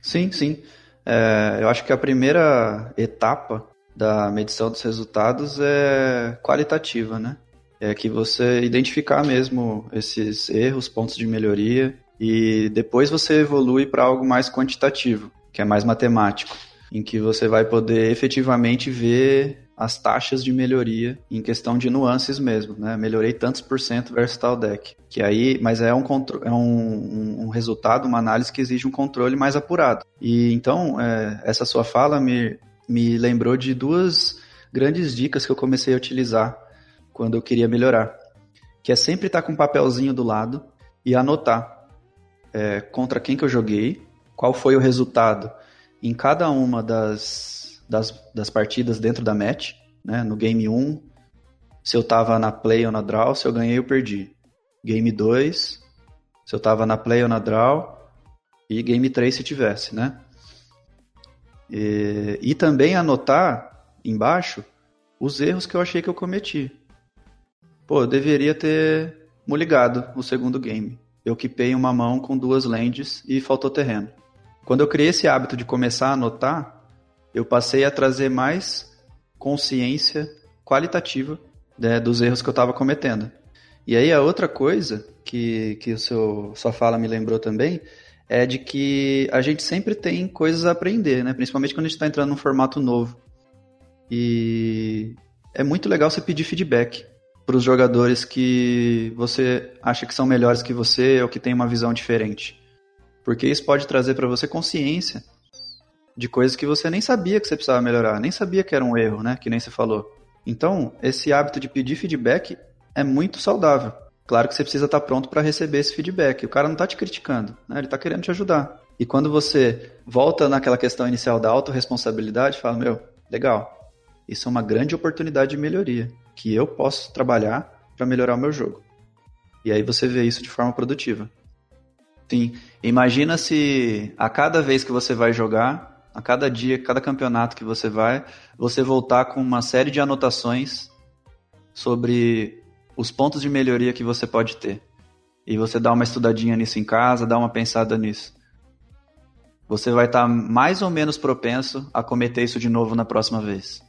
Sim, sim. É, eu acho que a primeira etapa da medição dos resultados é qualitativa, né? É que você identificar mesmo esses erros, pontos de melhoria e depois você evolui para algo mais quantitativo, que é mais matemático, em que você vai poder efetivamente ver as taxas de melhoria em questão de nuances mesmo, né? Melhorei tantos por cento versus tal deck. Que aí, mas é um, é um, um resultado, uma análise que exige um controle mais apurado. E então, é, essa sua fala me, me lembrou de duas grandes dicas que eu comecei a utilizar quando eu queria melhorar. Que é sempre estar com um papelzinho do lado e anotar é, contra quem que eu joguei, qual foi o resultado em cada uma das, das, das partidas dentro da match, né? No game 1, se eu tava na play ou na draw, se eu ganhei ou perdi. Game 2, se eu tava na play ou na draw, e game 3 se tivesse, né? E, e também anotar embaixo os erros que eu achei que eu cometi. Pô, eu deveria ter muligado o segundo game eu quipei uma mão com duas lentes e faltou terreno. Quando eu criei esse hábito de começar a anotar, eu passei a trazer mais consciência qualitativa né, dos erros que eu estava cometendo. E aí a outra coisa que, que o seu, sua fala me lembrou também é de que a gente sempre tem coisas a aprender, né? principalmente quando a gente está entrando num formato novo. E é muito legal você pedir feedback para os jogadores que você acha que são melhores que você ou que têm uma visão diferente. Porque isso pode trazer para você consciência de coisas que você nem sabia que você precisava melhorar, nem sabia que era um erro, né? Que nem você falou. Então, esse hábito de pedir feedback é muito saudável. Claro que você precisa estar pronto para receber esse feedback. O cara não está te criticando, né? ele está querendo te ajudar. E quando você volta naquela questão inicial da autorresponsabilidade, fala, meu, legal, isso é uma grande oportunidade de melhoria, que eu posso trabalhar para melhorar o meu jogo. E aí você vê isso de forma produtiva. Sim, imagina se a cada vez que você vai jogar, a cada dia, cada campeonato que você vai, você voltar com uma série de anotações sobre os pontos de melhoria que você pode ter. E você dá uma estudadinha nisso em casa, dá uma pensada nisso. Você vai estar tá mais ou menos propenso a cometer isso de novo na próxima vez.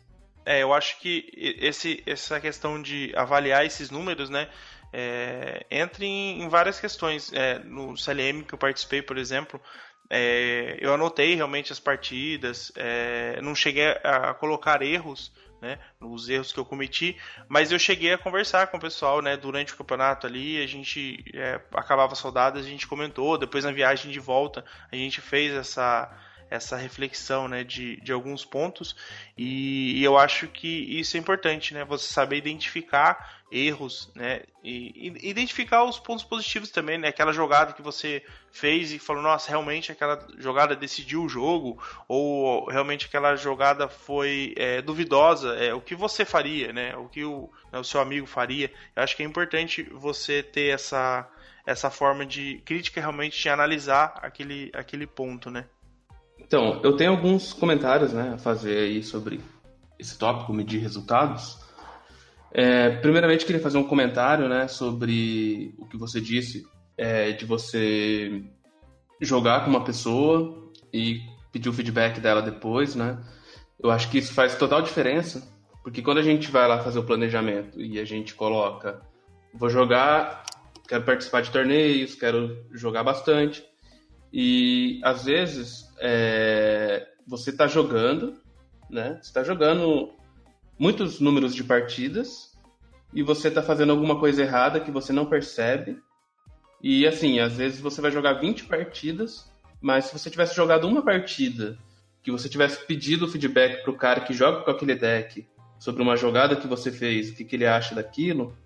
É, eu acho que esse, essa questão de avaliar esses números, né, é, entra em, em, várias questões. É, no CLM que eu participei, por exemplo, é, eu anotei realmente as partidas, é, não cheguei a colocar erros, né, nos erros que eu cometi, mas eu cheguei a conversar com o pessoal, né, durante o campeonato ali, a gente é, acabava saudadas, a gente comentou, depois na viagem de volta a gente fez essa essa reflexão né, de, de alguns pontos e, e, eu acho que isso é importante, né? Você saber identificar erros, né? E, e, identificar os pontos positivos também, né? Aquela jogada que você fez e falou, nossa, realmente aquela jogada decidiu o jogo ou realmente aquela jogada foi é, duvidosa, é o que você faria, né? O que o, né, o seu amigo faria. Eu acho que é importante você ter essa essa forma de crítica realmente de analisar aquele, aquele ponto, né? Então, eu tenho alguns comentários né, a fazer aí sobre esse tópico, medir resultados. É, primeiramente, queria fazer um comentário né, sobre o que você disse é, de você jogar com uma pessoa e pedir o feedback dela depois, né? Eu acho que isso faz total diferença, porque quando a gente vai lá fazer o planejamento e a gente coloca, vou jogar, quero participar de torneios, quero jogar bastante, e às vezes é, você está jogando, né? Você está jogando muitos números de partidas e você está fazendo alguma coisa errada que você não percebe. E assim, às vezes você vai jogar 20 partidas, mas se você tivesse jogado uma partida, que você tivesse pedido feedback para o cara que joga com aquele deck sobre uma jogada que você fez, o que, que ele acha daquilo,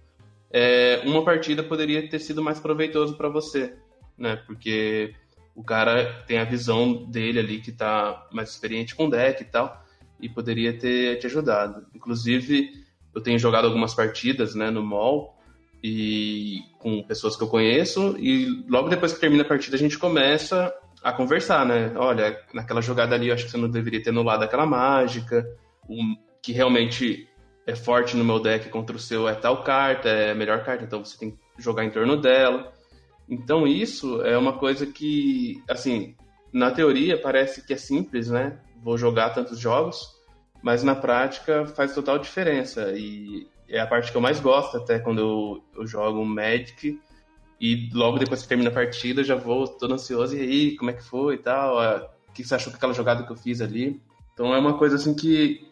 é, uma partida poderia ter sido mais proveitoso para você, né? Porque o cara tem a visão dele ali que tá mais experiente com o deck e tal, e poderia ter te ajudado. Inclusive, eu tenho jogado algumas partidas, né, no mall e com pessoas que eu conheço e logo depois que termina a partida a gente começa a conversar, né? Olha, naquela jogada ali eu acho que você não deveria ter anulado aquela mágica, um, que realmente é forte no meu deck contra o seu é tal carta, é a melhor carta, então você tem que jogar em torno dela. Então isso é uma coisa que, assim, na teoria parece que é simples, né? Vou jogar tantos jogos, mas na prática faz total diferença e é a parte que eu mais gosto até quando eu, eu jogo um Magic e logo depois que termina a partida já vou todo ansioso e aí, como é que foi e tal, o que você achou daquela jogada que eu fiz ali? Então é uma coisa assim que,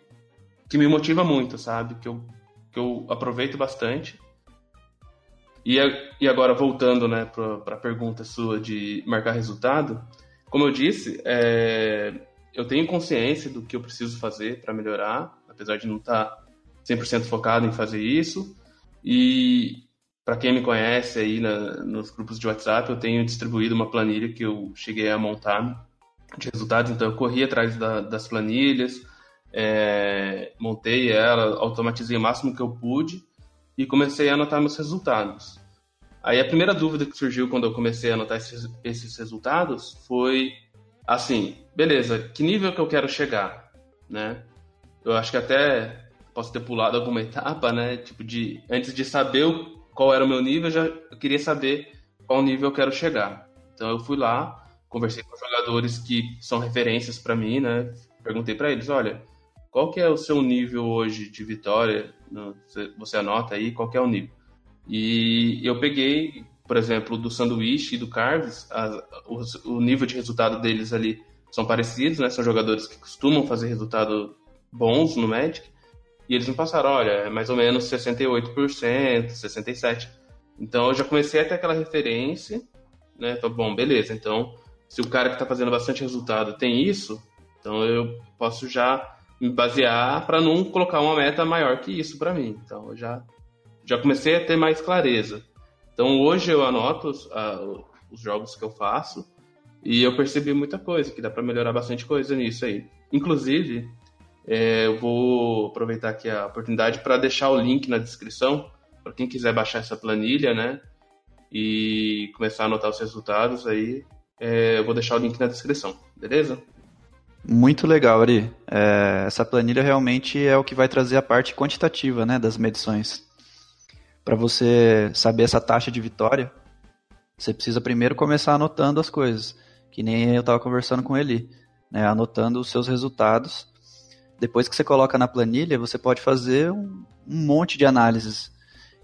que me motiva muito, sabe? Que eu, que eu aproveito bastante e, e agora, voltando né, para a pergunta sua de marcar resultado, como eu disse, é, eu tenho consciência do que eu preciso fazer para melhorar, apesar de não estar tá 100% focado em fazer isso. E para quem me conhece aí na, nos grupos de WhatsApp, eu tenho distribuído uma planilha que eu cheguei a montar de resultados, então eu corri atrás da, das planilhas, é, montei ela, automatizei o máximo que eu pude e comecei a anotar meus resultados. Aí a primeira dúvida que surgiu quando eu comecei a anotar esses, esses resultados foi assim, beleza, que nível que eu quero chegar, né? Eu acho que até posso ter pulado alguma etapa, né? Tipo de antes de saber qual era o meu nível, eu já eu queria saber qual nível eu quero chegar. Então eu fui lá, conversei com jogadores que são referências para mim, né? Perguntei para eles, olha, qual que é o seu nível hoje de vitória? Você anota aí qual que é o nível. E eu peguei, por exemplo, do sanduíche e do Carves, o, o, nível de resultado deles ali são parecidos, né? São jogadores que costumam fazer resultado bons no Magic. E eles me passaram, olha, é mais ou menos 68%, 67%. Então eu já comecei a ter aquela referência, né? Então, bom, beleza. Então, se o cara que está fazendo bastante resultado tem isso, então eu posso já me basear para não colocar uma meta maior que isso para mim. Então eu já, já comecei a ter mais clareza. Então hoje eu anoto os, os jogos que eu faço e eu percebi muita coisa, que dá para melhorar bastante coisa nisso aí. Inclusive, é, eu vou aproveitar aqui a oportunidade para deixar o link na descrição para quem quiser baixar essa planilha, né? E começar a anotar os resultados aí. É, eu vou deixar o link na descrição, beleza? Muito legal, Ari. É, essa planilha realmente é o que vai trazer a parte quantitativa né, das medições. Para você saber essa taxa de vitória, você precisa primeiro começar anotando as coisas, que nem eu estava conversando com ele, né, anotando os seus resultados. Depois que você coloca na planilha, você pode fazer um, um monte de análises.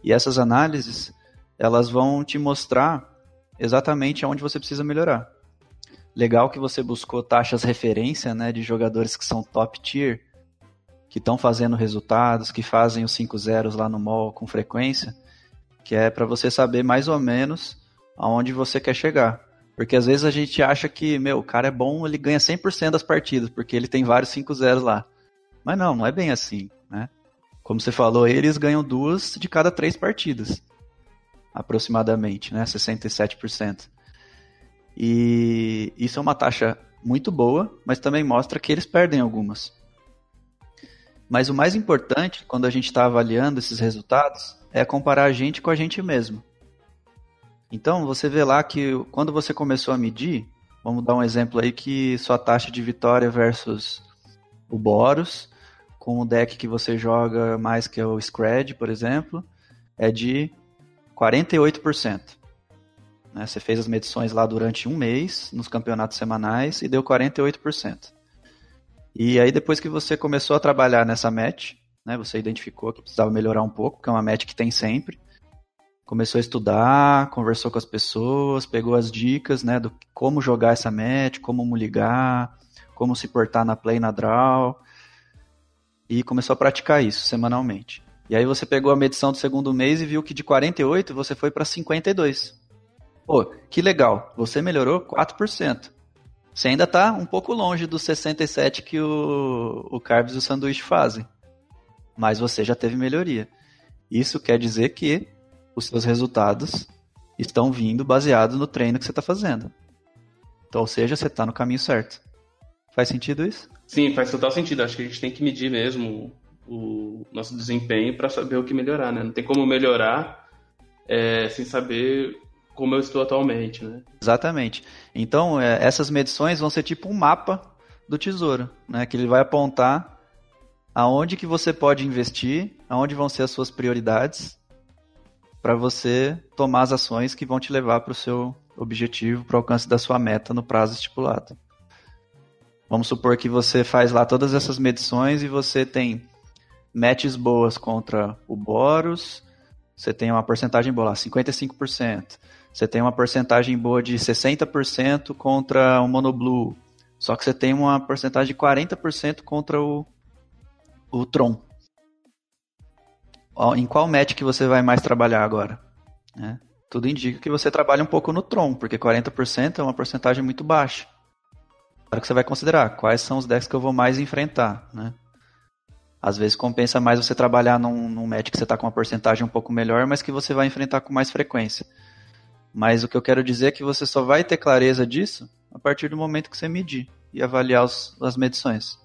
E essas análises, elas vão te mostrar exatamente aonde você precisa melhorar. Legal que você buscou taxas referência, né, de jogadores que são top tier, que estão fazendo resultados, que fazem os 5 zeros lá no mall com frequência, que é para você saber mais ou menos aonde você quer chegar. Porque às vezes a gente acha que, meu, o cara é bom, ele ganha 100% das partidas, porque ele tem vários 5 zeros lá. Mas não, não é bem assim, né? Como você falou, eles ganham duas de cada três partidas, aproximadamente, né? 67%. E isso é uma taxa muito boa, mas também mostra que eles perdem algumas. Mas o mais importante, quando a gente está avaliando esses resultados, é comparar a gente com a gente mesmo. Então, você vê lá que quando você começou a medir, vamos dar um exemplo aí que sua taxa de vitória versus o Boros, com o deck que você joga mais que é o Scred, por exemplo, é de 48%. Né? Você fez as medições lá durante um mês, nos campeonatos semanais, e deu 48%. E aí, depois que você começou a trabalhar nessa match, né, você identificou que precisava melhorar um pouco, que é uma match que tem sempre. Começou a estudar, conversou com as pessoas, pegou as dicas né, do como jogar essa match, como ligar, como se portar na play na draw. E começou a praticar isso semanalmente. E aí você pegou a medição do segundo mês e viu que de 48 você foi para 52. Pô, que legal, você melhorou 4%. Você ainda está um pouco longe dos 67 que o, o Carbs e o Sanduíche fazem. Mas você já teve melhoria. Isso quer dizer que os seus resultados estão vindo baseados no treino que você está fazendo. Então, ou seja, você está no caminho certo. Faz sentido isso? Sim, faz total sentido. Acho que a gente tem que medir mesmo o nosso desempenho para saber o que melhorar, né? Não tem como melhorar é, sem saber como eu estou atualmente, né? Exatamente. Então, é, essas medições vão ser tipo um mapa do tesouro, né? Que ele vai apontar aonde que você pode investir, aonde vão ser as suas prioridades para você tomar as ações que vão te levar para o seu objetivo, para o alcance da sua meta no prazo estipulado. Vamos supor que você faz lá todas essas medições e você tem matches boas contra o Boros, você tem uma porcentagem boa lá, 55%. Você tem uma porcentagem boa de 60% contra o Monoblue. Só que você tem uma porcentagem de 40% contra o, o Tron. Em qual match que você vai mais trabalhar agora? É, tudo indica que você trabalha um pouco no Tron, porque 40% é uma porcentagem muito baixa. Claro que você vai considerar quais são os decks que eu vou mais enfrentar, né? Às vezes compensa mais você trabalhar num, num match que você está com uma porcentagem um pouco melhor, mas que você vai enfrentar com mais frequência. Mas o que eu quero dizer é que você só vai ter clareza disso a partir do momento que você medir e avaliar os, as medições.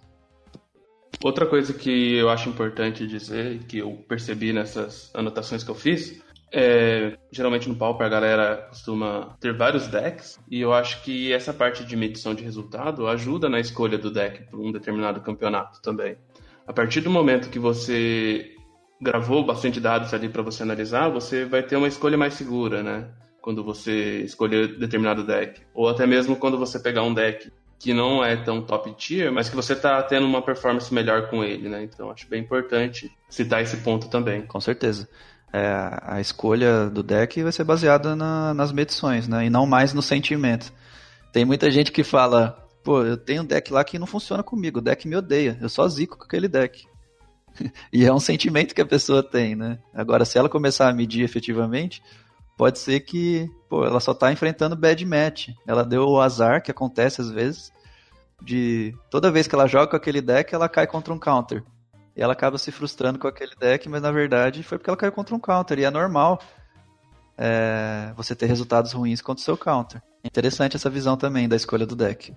Outra coisa que eu acho importante dizer, que eu percebi nessas anotações que eu fiz, é, geralmente no Pauper a galera costuma ter vários decks, e eu acho que essa parte de medição de resultado ajuda na escolha do deck para um determinado campeonato também. A partir do momento que você gravou bastante dados ali para você analisar, você vai ter uma escolha mais segura, né? Quando você escolher determinado deck. Ou até mesmo quando você pegar um deck que não é tão top tier, mas que você está tendo uma performance melhor com ele, né? Então acho bem importante citar esse ponto também. Com certeza. É, a escolha do deck vai ser baseada na, nas medições, né? E não mais no sentimento. Tem muita gente que fala, pô, eu tenho um deck lá que não funciona comigo, o deck me odeia, eu só zico com aquele deck. e é um sentimento que a pessoa tem, né? Agora, se ela começar a medir efetivamente, pode ser que pô, ela só tá enfrentando bad match. Ela deu o azar, que acontece às vezes, de toda vez que ela joga com aquele deck, ela cai contra um counter. E ela acaba se frustrando com aquele deck, mas na verdade foi porque ela caiu contra um counter. E é normal é, você ter resultados ruins contra o seu counter. É interessante essa visão também da escolha do deck.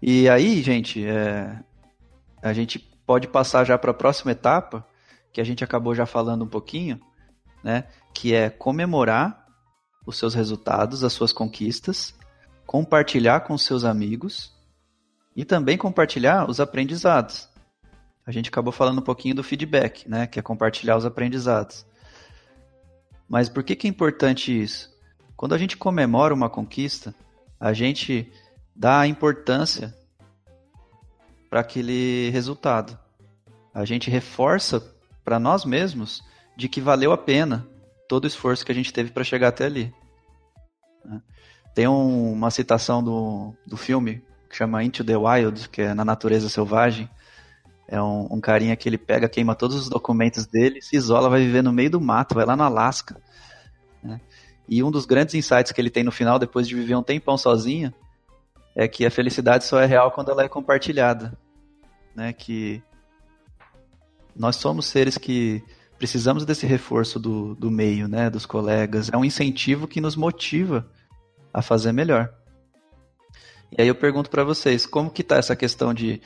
E aí, gente, é, a gente pode passar já para a próxima etapa, que a gente acabou já falando um pouquinho, né? Que é comemorar os seus resultados, as suas conquistas, compartilhar com seus amigos e também compartilhar os aprendizados. A gente acabou falando um pouquinho do feedback, né? Que é compartilhar os aprendizados. Mas por que, que é importante isso? Quando a gente comemora uma conquista, a gente dá importância para aquele resultado. A gente reforça para nós mesmos de que valeu a pena todo o esforço que a gente teve para chegar até ali. Né? Tem um, uma citação do, do filme que chama Into the Wild, que é Na Natureza Selvagem. É um, um carinha que ele pega, queima todos os documentos dele, se isola, vai viver no meio do mato, vai lá no Alasca. Né? E um dos grandes insights que ele tem no final, depois de viver um tempão sozinho, é que a felicidade só é real quando ela é compartilhada. Né? Que nós somos seres que precisamos desse reforço do, do meio, né? dos colegas. É um incentivo que nos motiva a fazer melhor. E aí eu pergunto para vocês, como que tá essa questão de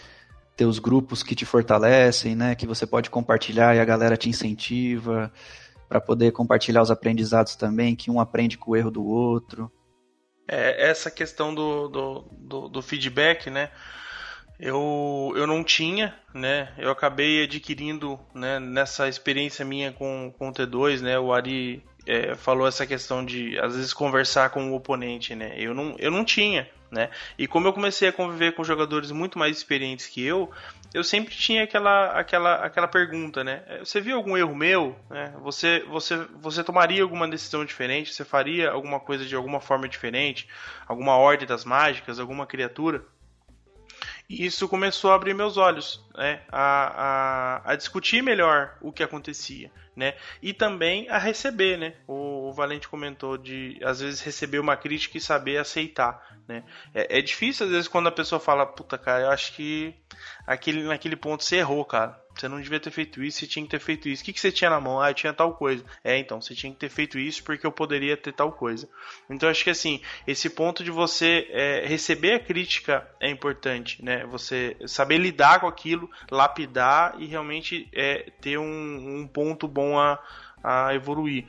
ter os grupos que te fortalecem, né, que você pode compartilhar e a galera te incentiva para poder compartilhar os aprendizados também, que um aprende com o erro do outro. É, essa questão do, do, do, do feedback, né, eu, eu não tinha, né? Eu acabei adquirindo, né, nessa experiência minha com, com o T2, né? O Ari é, falou essa questão de às vezes conversar com o oponente, né? Eu não, eu não tinha, né? E como eu comecei a conviver com jogadores muito mais experientes que eu, eu sempre tinha aquela, aquela, aquela pergunta, né? É, você viu algum erro meu? Né? Você, você, você tomaria alguma decisão diferente? Você faria alguma coisa de alguma forma diferente? Alguma ordem das mágicas? Alguma criatura? E isso começou a abrir meus olhos, né? a, a, a discutir melhor o que acontecia né? E também a receber, né? O, o, Valente comentou de às vezes receber uma crítica e saber aceitar, né? É, é, difícil às vezes quando a pessoa fala, puta cara, eu acho que aquele, naquele ponto você errou, cara. Você não devia ter feito isso, você tinha que ter feito isso. O que, que você tinha na mão? Ah, eu tinha tal coisa. É, então, você tinha que ter feito isso porque eu poderia ter tal coisa. Então, acho que assim, esse ponto de você é, receber a crítica é importante, né? Você saber lidar com aquilo, lapidar e realmente é, ter um, um ponto bom a, a evoluir.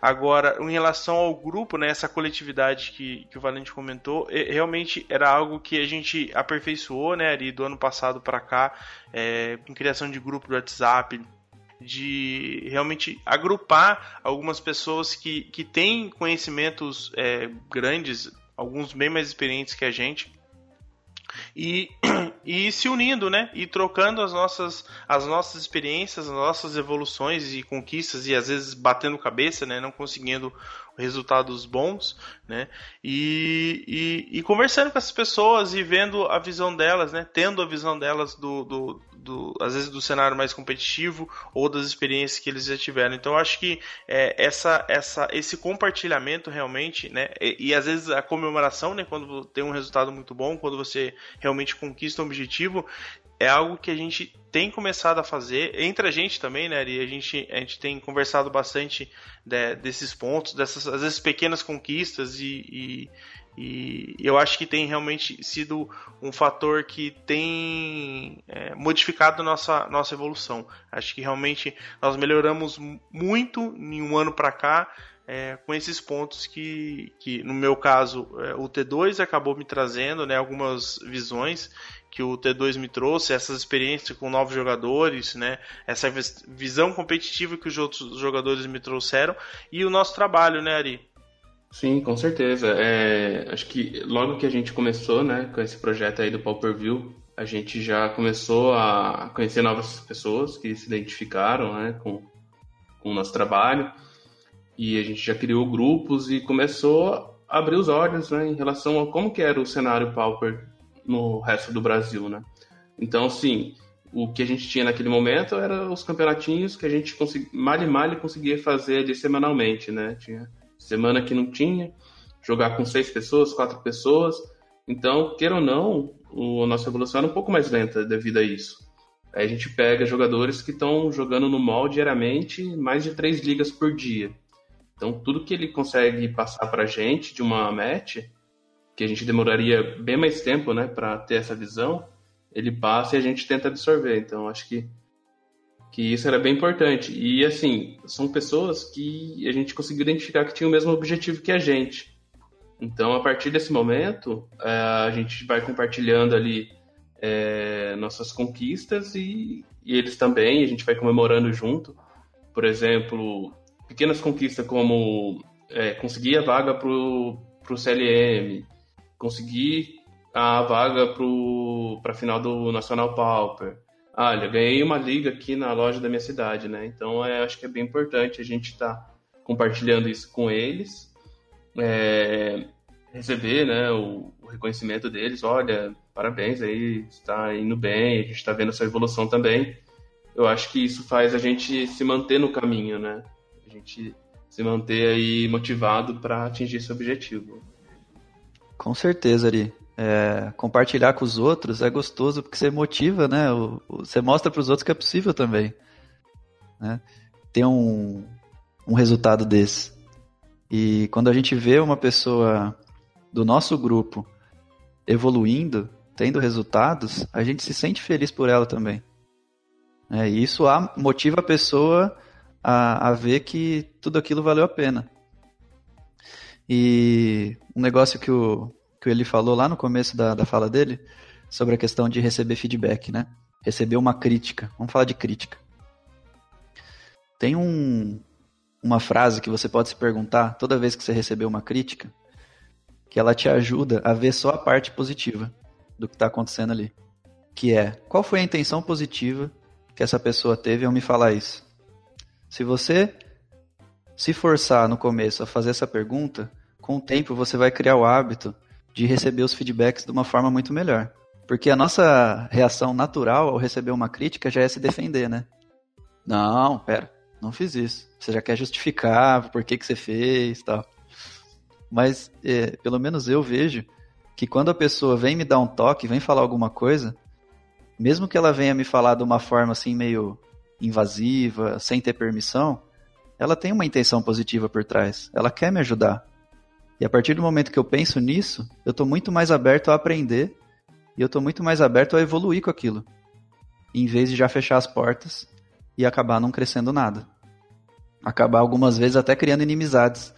Agora, em relação ao grupo, né, essa coletividade que, que o Valente comentou, realmente era algo que a gente aperfeiçoou, né, ali do ano passado para cá, é, com criação de grupo do WhatsApp, de realmente agrupar algumas pessoas que, que têm conhecimentos é, grandes, alguns bem mais experientes que a gente, e, e se unindo, né? E trocando as nossas, as nossas experiências, as nossas evoluções e conquistas e às vezes batendo cabeça, né? Não conseguindo resultados bons, né? E, e, e, conversando com essas pessoas e vendo a visão delas, né? Tendo a visão delas do, do, do, às vezes do cenário mais competitivo ou das experiências que eles já tiveram. Então, acho que é, essa, essa, esse compartilhamento realmente, né? E, e, às vezes a comemoração, né? Quando tem um resultado muito bom, quando você realmente conquista um objetivo, é algo que a gente tem começado a fazer entre a gente também, né? E a gente, a gente tem conversado bastante de, desses pontos, dessas às vezes pequenas conquistas e, e, e, eu acho que tem realmente sido um fator que tem é, modificado nossa nossa evolução. Acho que realmente nós melhoramos muito em um ano para cá. É, com esses pontos que, que no meu caso, é, o T2 acabou me trazendo né, algumas visões que o T2 me trouxe, essas experiências com novos jogadores, né? Essa visão competitiva que os outros jogadores me trouxeram e o nosso trabalho, né, Ari? Sim, com certeza. É, acho que logo que a gente começou, né, com esse projeto aí do Pauper View, a gente já começou a conhecer novas pessoas que se identificaram, né, com, com o nosso trabalho e a gente já criou grupos e começou a abrir os olhos, né, em relação a como que era o cenário Pauper no resto do Brasil, né? Então, sim, o que a gente tinha naquele momento era os campeonatinhos que a gente mal e mal conseguia fazer ali semanalmente, né? Tinha semana que não tinha, jogar com seis pessoas, quatro pessoas. Então, queira ou não, o, a nossa evolução era um pouco mais lenta devido a isso. Aí a gente pega jogadores que estão jogando no mall diariamente mais de três ligas por dia. Então, tudo que ele consegue passar para a gente de uma match, que a gente demoraria bem mais tempo né, para ter essa visão, ele passa e a gente tenta absorver. Então, acho que, que isso era bem importante. E, assim, são pessoas que a gente conseguiu identificar que tinham o mesmo objetivo que a gente. Então, a partir desse momento, é, a gente vai compartilhando ali é, nossas conquistas e, e, eles também, a gente vai comemorando junto. Por exemplo, pequenas conquistas como é, conseguir a vaga para o CLM, conseguir a vaga para a final do Nacional Pauper. Olha, ganhei uma liga aqui na loja da minha cidade, né? Então, é, acho que é bem importante a gente estar tá compartilhando isso com eles. É, receber né, o, o, reconhecimento deles. Olha, parabéns aí, está indo bem, a gente está vendo essa evolução também. Eu acho que isso faz a gente se manter no caminho, né? A gente se manter aí motivado para atingir esse objetivo. Com certeza, Ari. É, compartilhar com os outros é gostoso porque você motiva, né? O, o, você mostra para os outros que é possível também. Né? Ter um, um resultado desse. E quando a gente vê uma pessoa do nosso grupo evoluindo, tendo resultados, a gente se sente feliz por ela também. É, e isso motiva a pessoa a, a ver que tudo aquilo valeu a pena. E um negócio que o, que ele falou lá no começo da, da fala dele, sobre a questão de receber feedback, né? Receber uma crítica. Vamos falar de crítica. Tem um, uma frase que você pode se perguntar toda vez que você receber uma crítica, que ela te ajuda a ver só a parte positiva do que está acontecendo ali. Que é, qual foi a intenção positiva que essa pessoa teve ao me falar isso? Se você se forçar no começo a fazer essa pergunta, com o tempo você vai criar o hábito de receber os feedbacks de uma forma muito melhor. Porque a nossa reação natural ao receber uma crítica já é se defender, né? Não, pera, não fiz isso. Você já quer justificar por que, que você fez tal. Mas, é, pelo menos eu vejo que quando a pessoa vem me dar um toque, vem falar alguma coisa, mesmo que ela venha me falar de uma forma assim meio invasiva, sem ter permissão, ela tem uma intenção positiva por trás. Ela quer me ajudar. E a partir do momento que eu penso nisso, eu estou muito mais aberto a aprender e eu estou muito mais aberto a evoluir com aquilo, em vez de já fechar as portas e acabar não crescendo nada. Acabar algumas vezes até criando inimizades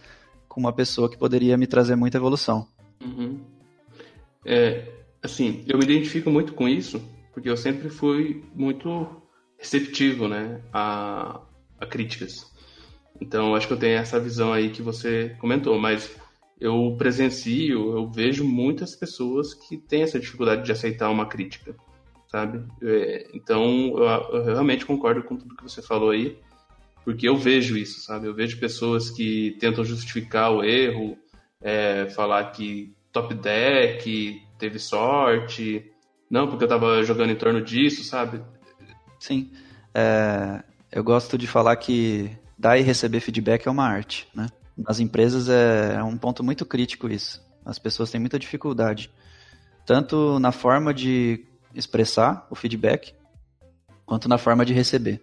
com uma pessoa que poderia me trazer muita evolução. Uhum. É, assim, eu me identifico muito com isso, porque eu sempre fui muito receptivo, né, a, a críticas. Então, acho que eu tenho essa visão aí que você comentou, mas eu presencio, eu vejo muitas pessoas que têm essa dificuldade de aceitar uma crítica, sabe? É, então, eu, eu, realmente concordo com tudo que você falou aí. Porque eu vejo isso, sabe? Eu vejo pessoas que tentam justificar o erro, é, falar que top deck, teve sorte, não, porque eu tava jogando em torno disso, sabe? Sim. É, eu gosto de falar que dar e receber feedback é uma arte, né? Nas empresas é, é um ponto muito crítico isso. As pessoas têm muita dificuldade, tanto na forma de expressar o feedback, quanto na forma de receber.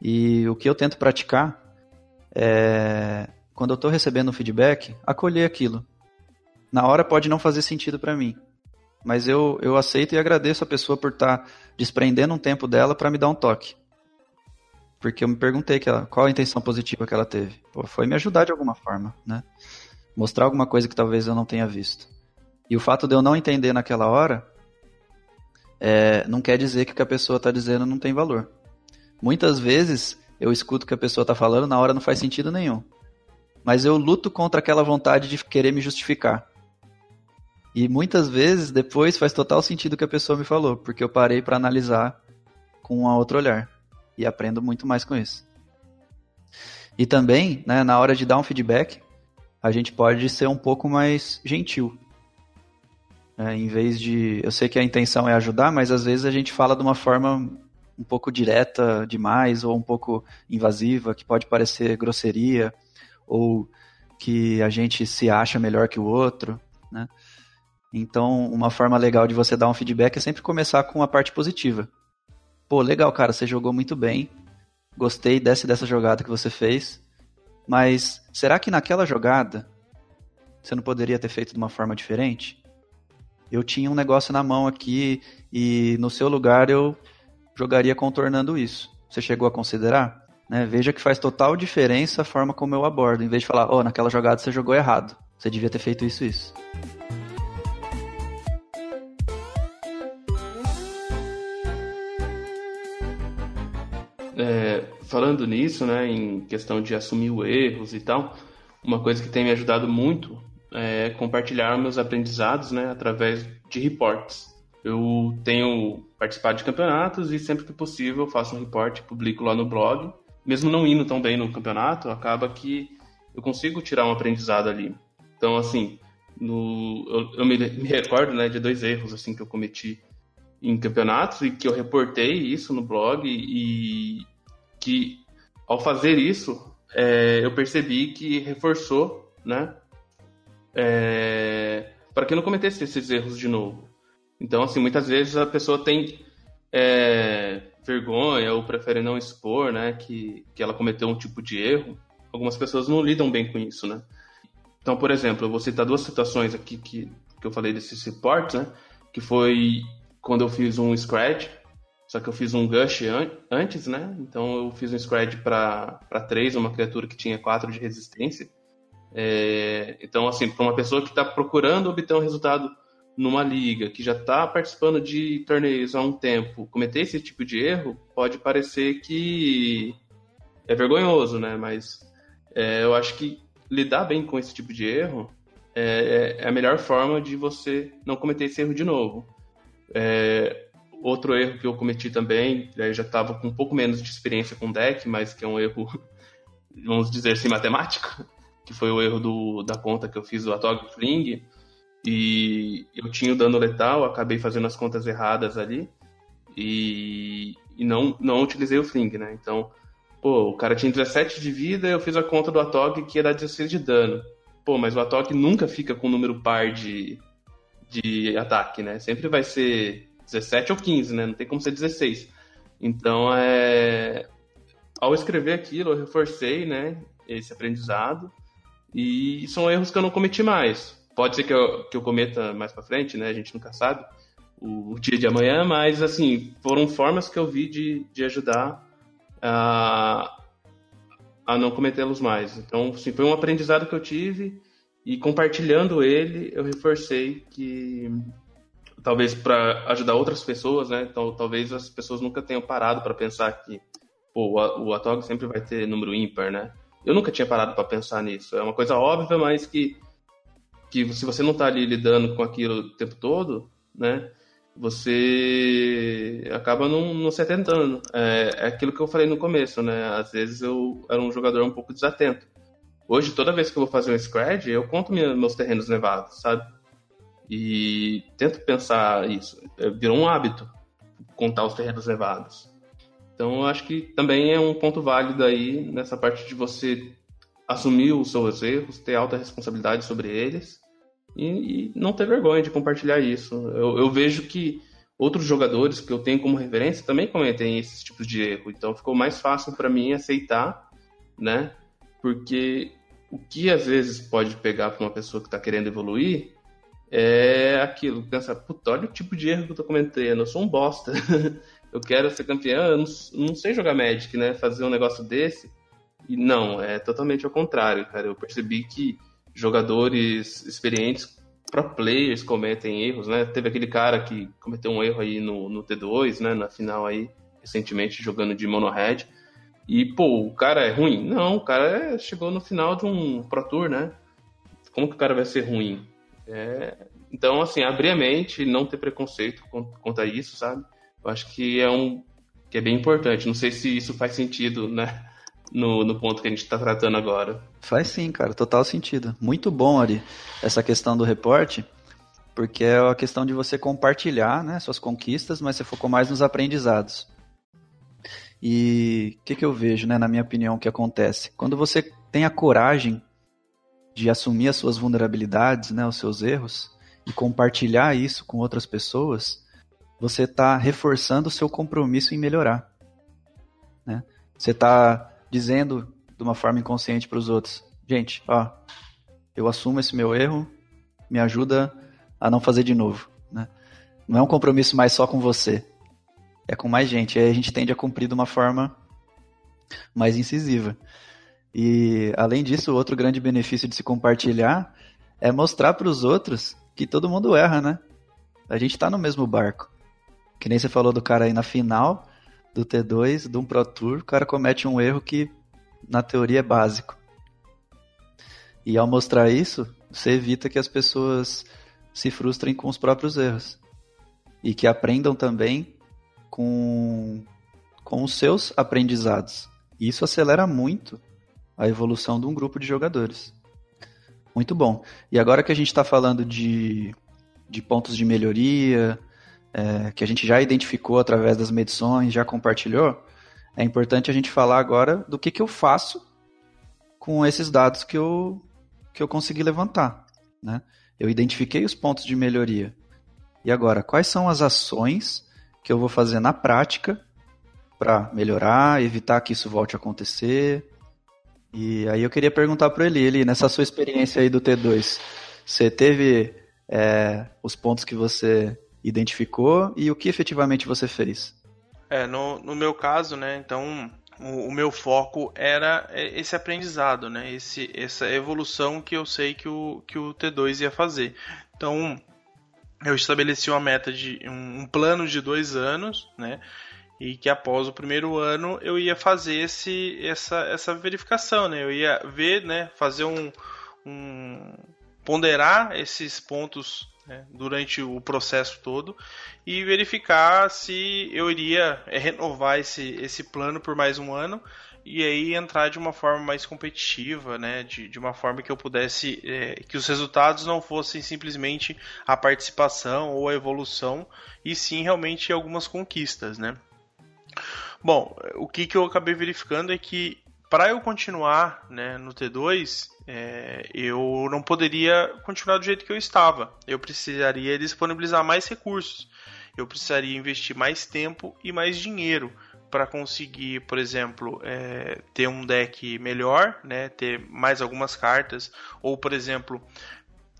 E o que eu tento praticar é, quando eu estou recebendo feedback, acolher aquilo. Na hora pode não fazer sentido para mim, mas eu, eu aceito e agradeço a pessoa por estar tá desprendendo um tempo dela para me dar um toque. Porque eu me perguntei que ela, qual a intenção positiva que ela teve. Pô, foi me ajudar de alguma forma, né? Mostrar alguma coisa que talvez eu não tenha visto. E o fato de eu não entender naquela hora é, não quer dizer que o que a pessoa está dizendo não tem valor. Muitas vezes eu escuto o que a pessoa está falando, na hora não faz sentido nenhum. Mas eu luto contra aquela vontade de querer me justificar. E muitas vezes depois faz total sentido o que a pessoa me falou, porque eu parei para analisar com um outro olhar. E aprendo muito mais com isso. E também, né, na hora de dar um feedback, a gente pode ser um pouco mais gentil. É, em vez de. Eu sei que a intenção é ajudar, mas às vezes a gente fala de uma forma um pouco direta demais ou um pouco invasiva, que pode parecer grosseria ou que a gente se acha melhor que o outro, né? Então, uma forma legal de você dar um feedback é sempre começar com a parte positiva. Pô, legal, cara, você jogou muito bem. Gostei dessa dessa jogada que você fez. Mas será que naquela jogada você não poderia ter feito de uma forma diferente? Eu tinha um negócio na mão aqui e no seu lugar eu jogaria contornando isso. Você chegou a considerar? Né? Veja que faz total diferença a forma como eu abordo. Em vez de falar, oh, naquela jogada você jogou errado. Você devia ter feito isso isso. É, falando nisso, né, em questão de assumir os erros e tal, uma coisa que tem me ajudado muito é compartilhar meus aprendizados, né, através de reports. Eu tenho participado de campeonatos e sempre que possível faço um report, publico lá no blog. Mesmo não indo tão bem no campeonato, acaba que eu consigo tirar um aprendizado ali. Então, assim, no, eu, eu me, me, recordo né, de dois erros assim que eu cometi em campeonatos e que eu reportei isso no blog e que ao fazer isso é, eu percebi que reforçou, né, é, para que eu não cometesse esses erros de novo. Então, assim, muitas vezes a pessoa tem é, vergonha ou prefere não expor, né, que, que ela cometeu um tipo de erro. Algumas pessoas não lidam bem com isso, né. Então, por exemplo, eu vou citar duas situações aqui que, que eu falei desses reports, né, que foi quando eu fiz um scratch, só que eu fiz um gush an antes, né, então eu fiz um scratch para 3, uma criatura que tinha 4 de resistência. É, então, assim, para uma pessoa que está procurando obter um resultado numa liga, que já está participando de torneios há um tempo, cometer esse tipo de erro, pode parecer que é vergonhoso, né? Mas é, eu acho que lidar bem com esse tipo de erro é, é, a melhor forma de você não cometer esse erro de novo. É, outro erro que eu cometi também, eu já estava com um pouco menos de experiência com deck, mas que é um erro, vamos dizer assim, matemático, que foi o erro do, da conta que eu fiz do Atog Fling, e eu tinha o dano letal, acabei fazendo as contas erradas ali, e, e não, não utilizei o Fling, né? Então, pô, o cara tinha 17 de vida, eu fiz a conta do Atog que ia dar 16 de dano. Pô, mas o Atog nunca fica com um número par de, de ataque, né? Sempre vai ser 17 ou 15, né? Não tem como ser 16. Então, é... ao escrever aquilo, eu reforcei, né, esse aprendizado e são erros que eu não cometi mais. Pode ser que eu, que eu cometa mais para frente, né? A gente nunca sabe o, o, dia de amanhã, mas assim, foram formas que eu vi de, de ajudar a, a não cometê-los mais. Então, assim, foi um aprendizado que eu tive e compartilhando ele, eu reforcei que talvez para ajudar outras pessoas, né? Então, talvez as pessoas nunca tenham parado para pensar que pô, o Atog sempre vai ter número ímpar, né? Eu nunca tinha parado para pensar nisso. É uma coisa óbvia, mas que, que se você não está ali lidando com aquilo o tempo todo, né? Você acaba não, não se atentando. É, é aquilo que eu falei no começo, né? Às vezes eu era um jogador um pouco desatento. Hoje, toda vez que eu vou fazer um scred, eu conto meus terrenos nevados, sabe? E tento pensar isso. É, virou um hábito contar os terrenos nevados. Então, eu acho que também é um ponto válido aí nessa parte de você assumir os seus erros, ter alta responsabilidade sobre eles e, e não ter vergonha de compartilhar isso. Eu, eu, vejo que outros jogadores que eu tenho como referência também cometem esses tipos de erro, então ficou mais fácil para mim aceitar, né? Porque o que às vezes pode pegar para uma pessoa que está querendo evoluir é aquilo, pensa, puta, olha o tipo de erro que eu tô cometendo, eu sou um bosta. eu quero ser campeão, eu não, não sei jogar Magic, né? Fazer um negócio desse. E não, é totalmente ao contrário, cara. Eu percebi que jogadores experientes, pro players, cometem erros, né? Teve aquele cara que cometeu um erro aí no, no T2, né? Na final aí, recentemente, jogando de Mono Red. E, pô, o cara é ruim? Não, o cara é, chegou no final de um Pro Tour, né? Como que o cara vai ser ruim? É... Então, assim, abrir a mente, não ter preconceito contra isso, sabe? Eu acho que é um que é bem importante. Não sei se isso faz sentido, né? No, no ponto que a gente está tratando agora. Faz sim, cara, total sentido. Muito bom, Ari, essa questão do reporte, porque é a questão de você compartilhar né, suas conquistas, mas você focou mais nos aprendizados. E o que, que eu vejo, né, na minha opinião, que acontece? Quando você tem a coragem de assumir as suas vulnerabilidades, né, os seus erros, e compartilhar isso com outras pessoas, você está reforçando o seu compromisso em melhorar. Né? Você está dizendo de uma forma inconsciente para os outros: gente, ó, eu assumo esse meu erro, me ajuda a não fazer de novo. Né? Não é um compromisso mais só com você, é com mais gente. Aí a gente tende a cumprir de uma forma mais incisiva. E além disso, outro grande benefício de se compartilhar é mostrar para os outros que todo mundo erra, né? A gente está no mesmo barco. Que nem você falou do cara aí na final do T2, de um Pro Tour, o cara comete um erro que na teoria é básico. E ao mostrar isso, você evita que as pessoas se frustrem com os próprios erros. E que aprendam também com, com os seus aprendizados. Isso acelera muito a evolução de um grupo de jogadores. Muito bom. E agora que a gente está falando de, de pontos de melhoria, é, que a gente já identificou através das medições, já compartilhou, é importante a gente falar agora do que, que eu faço com esses dados que eu, que eu consegui levantar. Né? Eu identifiquei os pontos de melhoria. E agora, quais são as ações que eu vou fazer na prática para melhorar, evitar que isso volte a acontecer, e aí eu queria perguntar para ele, ele, nessa sua experiência aí do T2, você teve é, os pontos que você identificou e o que efetivamente você fez? É, no, no meu caso, né, então o, o, meu foco era esse aprendizado, né, esse, essa evolução que eu sei que o, que o T2 ia fazer. Então, eu estabeleci uma meta de um, plano de dois anos, né, e que após o primeiro ano eu ia fazer esse, essa, essa verificação, né? Eu ia ver, né? Fazer um, um ponderar esses pontos né, durante o processo todo e verificar se eu iria é, renovar esse, esse plano por mais um ano e aí entrar de uma forma mais competitiva, né, de, de uma forma que eu pudesse, é, que os resultados não fossem simplesmente a participação ou a evolução, e sim realmente algumas conquistas, né. Bom, o que, que eu acabei verificando é que para eu continuar né, no T2, é, eu não poderia continuar do jeito que eu estava. Eu precisaria disponibilizar mais recursos. Eu precisaria investir mais tempo e mais dinheiro para conseguir, por exemplo, é, ter um deck melhor, né, ter mais algumas cartas, ou, por exemplo,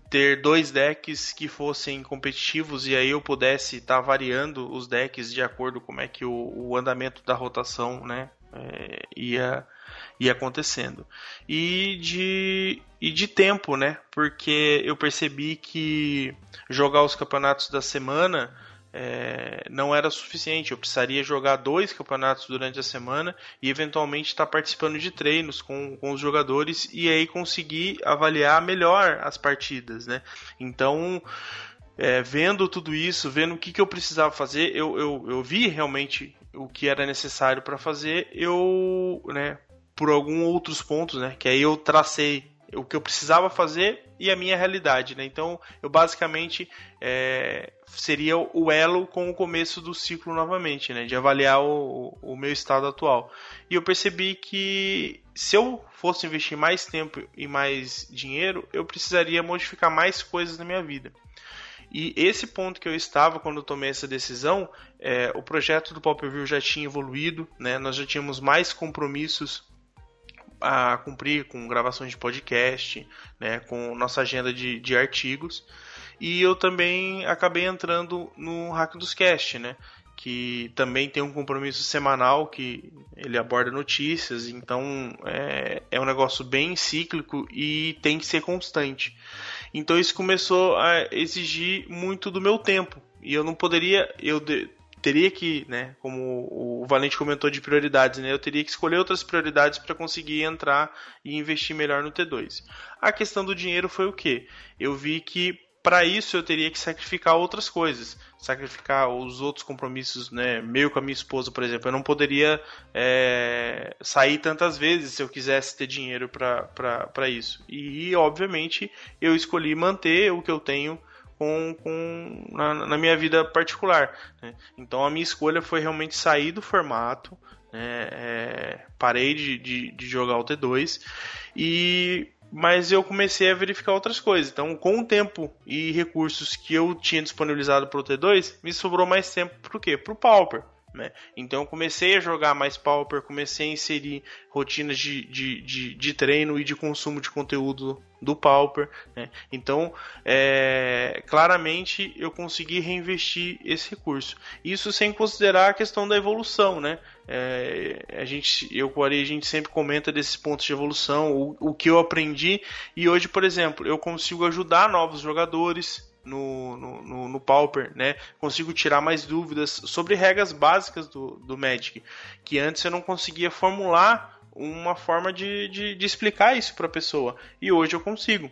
ter dois decks que fossem competitivos e aí eu pudesse estar tá variando os decks de acordo com como é que o, o andamento da rotação né, é, ia, ia acontecendo. E de, e de tempo, né? Porque eu percebi que jogar os campeonatos da semana é, não era suficiente. Eu precisaria jogar dois campeonatos durante a semana e eventualmente estar participando de treinos com, com os jogadores e aí conseguir avaliar melhor as partidas, né? Então, é, vendo tudo isso, vendo o que, que eu precisava fazer, eu, eu, eu vi realmente o que era necessário para fazer, eu, né, por alguns outros pontos, né, que aí eu tracei o que eu precisava fazer e a minha realidade, né? Então, eu basicamente é, seria o elo com o começo do ciclo novamente, né? De avaliar o, o meu estado atual. E eu percebi que se eu fosse investir mais tempo e mais dinheiro, eu precisaria modificar mais coisas na minha vida. E esse ponto que eu estava quando eu tomei essa decisão, é, o projeto do Pop View já tinha evoluído, né? Nós já tínhamos mais compromissos a cumprir com gravações de podcast, né, com nossa agenda de, de artigos. E eu também acabei entrando no Hack dos Cast, né? Que também tem um compromisso semanal que ele aborda notícias, então é, é um negócio bem cíclico e tem que ser constante. Então isso começou a exigir muito do meu tempo. E eu não poderia, eu teria que, né, como o Valente comentou de prioridades, né, eu teria que escolher outras prioridades para conseguir entrar e investir melhor no T2. A questão do dinheiro foi o que? Eu vi que para isso eu teria que sacrificar outras coisas, sacrificar os outros compromissos, né, meu com a minha esposa, por exemplo. Eu não poderia é, sair tantas vezes se eu quisesse ter dinheiro para isso. E, obviamente, eu escolhi manter o que eu tenho com, com na, na, minha vida particular. Né? Então a minha escolha foi realmente sair do formato, né? é, parei de, de, de, jogar o T2 e mas eu comecei a verificar outras coisas. Então, com o tempo e recursos que eu tinha disponibilizado para o T2, me sobrou mais tempo para o quê? Para o Pauper. Né? Então eu comecei a jogar mais Pauper, comecei a inserir rotinas de, de, de, de treino e de consumo de conteúdo do Pauper. Né? Então, é, claramente eu consegui reinvestir esse recurso. Isso sem considerar a questão da evolução, né? É, a gente, eu com a gente sempre comenta desses pontos de evolução, o, o que eu aprendi e hoje, por exemplo, eu consigo ajudar novos jogadores, no, no, no, Pauper, né? Consigo tirar mais dúvidas sobre regras básicas do, do Magic, que antes eu não conseguia formular uma forma de, de, de explicar isso para a pessoa, e hoje eu consigo.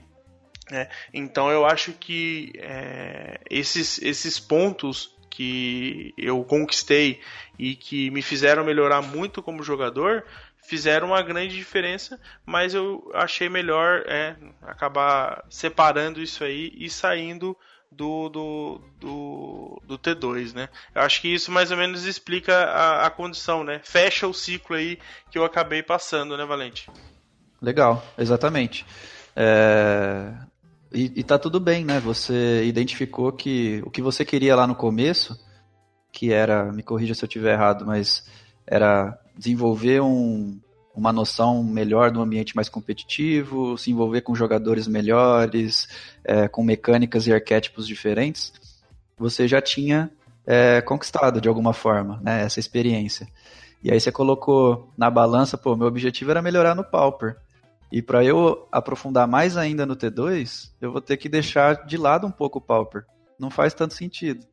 Né? Então eu acho que é, esses, esses pontos que eu conquistei e que me fizeram melhorar muito como jogador fizeram uma grande diferença, mas eu achei melhor é, acabar separando isso aí e saindo do, do, do, do, T2, né? Eu acho que isso mais ou menos explica a, a condição, né? Fecha o ciclo aí que eu acabei passando, né, Valente? Legal, exatamente. É... E, e tá tudo bem, né? Você identificou que o que você queria lá no começo, que era, me corrija se eu estiver errado, mas era desenvolver um, uma noção melhor do ambiente mais competitivo, se envolver com jogadores melhores, é, com mecânicas e arquétipos diferentes, você já tinha é, conquistado de alguma forma né, essa experiência. E aí você colocou na balança, pô, meu objetivo era melhorar no Pauper. E para eu aprofundar mais ainda no T2, eu vou ter que deixar de lado um pouco o Pauper. Não faz tanto sentido.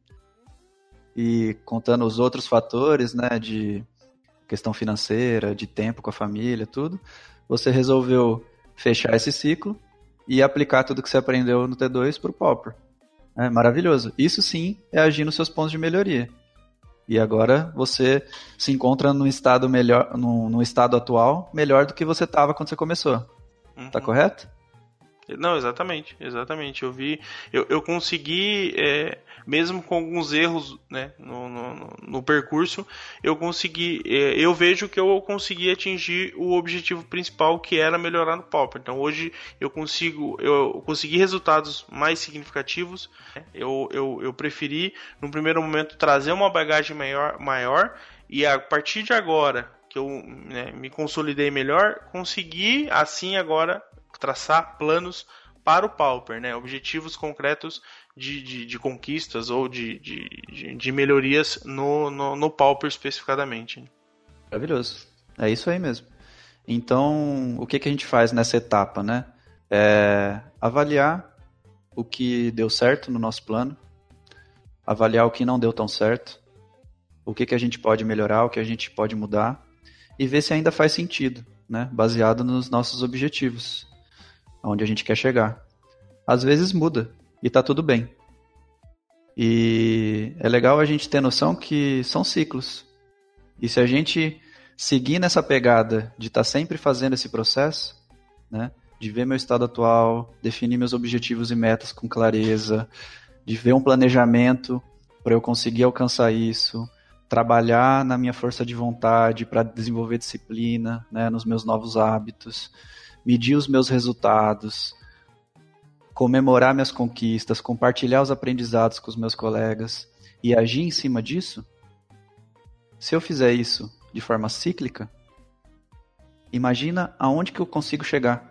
E contando os outros fatores, né, de questão financeira, de tempo com a família, tudo, você resolveu fechar esse ciclo e aplicar tudo que você aprendeu no T2 para o Pauper. É maravilhoso. Isso sim é agir nos seus pontos de melhoria. E agora você se encontra num estado melhor, num, num estado atual melhor do que você estava quando você começou. Tá uhum. Tá correto? Não, exatamente, exatamente. Eu vi, eu, eu consegui, é, mesmo com alguns erros né, no, no, no percurso, eu consegui, é, eu vejo que eu consegui atingir o objetivo principal que era melhorar no Pauper. Então hoje eu consigo, eu consegui resultados mais significativos. Né? Eu, eu, eu preferi, no primeiro momento, trazer uma bagagem maior, maior e a partir de agora que eu né, me consolidei melhor, consegui assim agora traçar planos para o Pauper, né? objetivos concretos de, de, de conquistas ou de, de, de melhorias no, no, no, Pauper especificadamente. Maravilhoso. É isso aí mesmo. Então, o que, que a gente faz nessa etapa? Né? É avaliar o que deu certo no nosso plano, avaliar o que não deu tão certo, o que, que a gente pode melhorar, o que a gente pode mudar e ver se ainda faz sentido, né? baseado nos nossos objetivos aonde a gente quer chegar. Às vezes muda e tá tudo bem. E é legal a gente ter noção que são ciclos. E se a gente seguir nessa pegada de estar tá sempre fazendo esse processo, né, de ver meu estado atual, definir meus objetivos e metas com clareza, de ver um planejamento para eu conseguir alcançar isso, trabalhar na minha força de vontade para desenvolver disciplina, né, nos meus novos hábitos, medir os meus resultados, comemorar minhas conquistas, compartilhar os aprendizados com os meus colegas e agir em cima disso, se eu fizer isso de forma cíclica, imagina aonde que eu consigo chegar,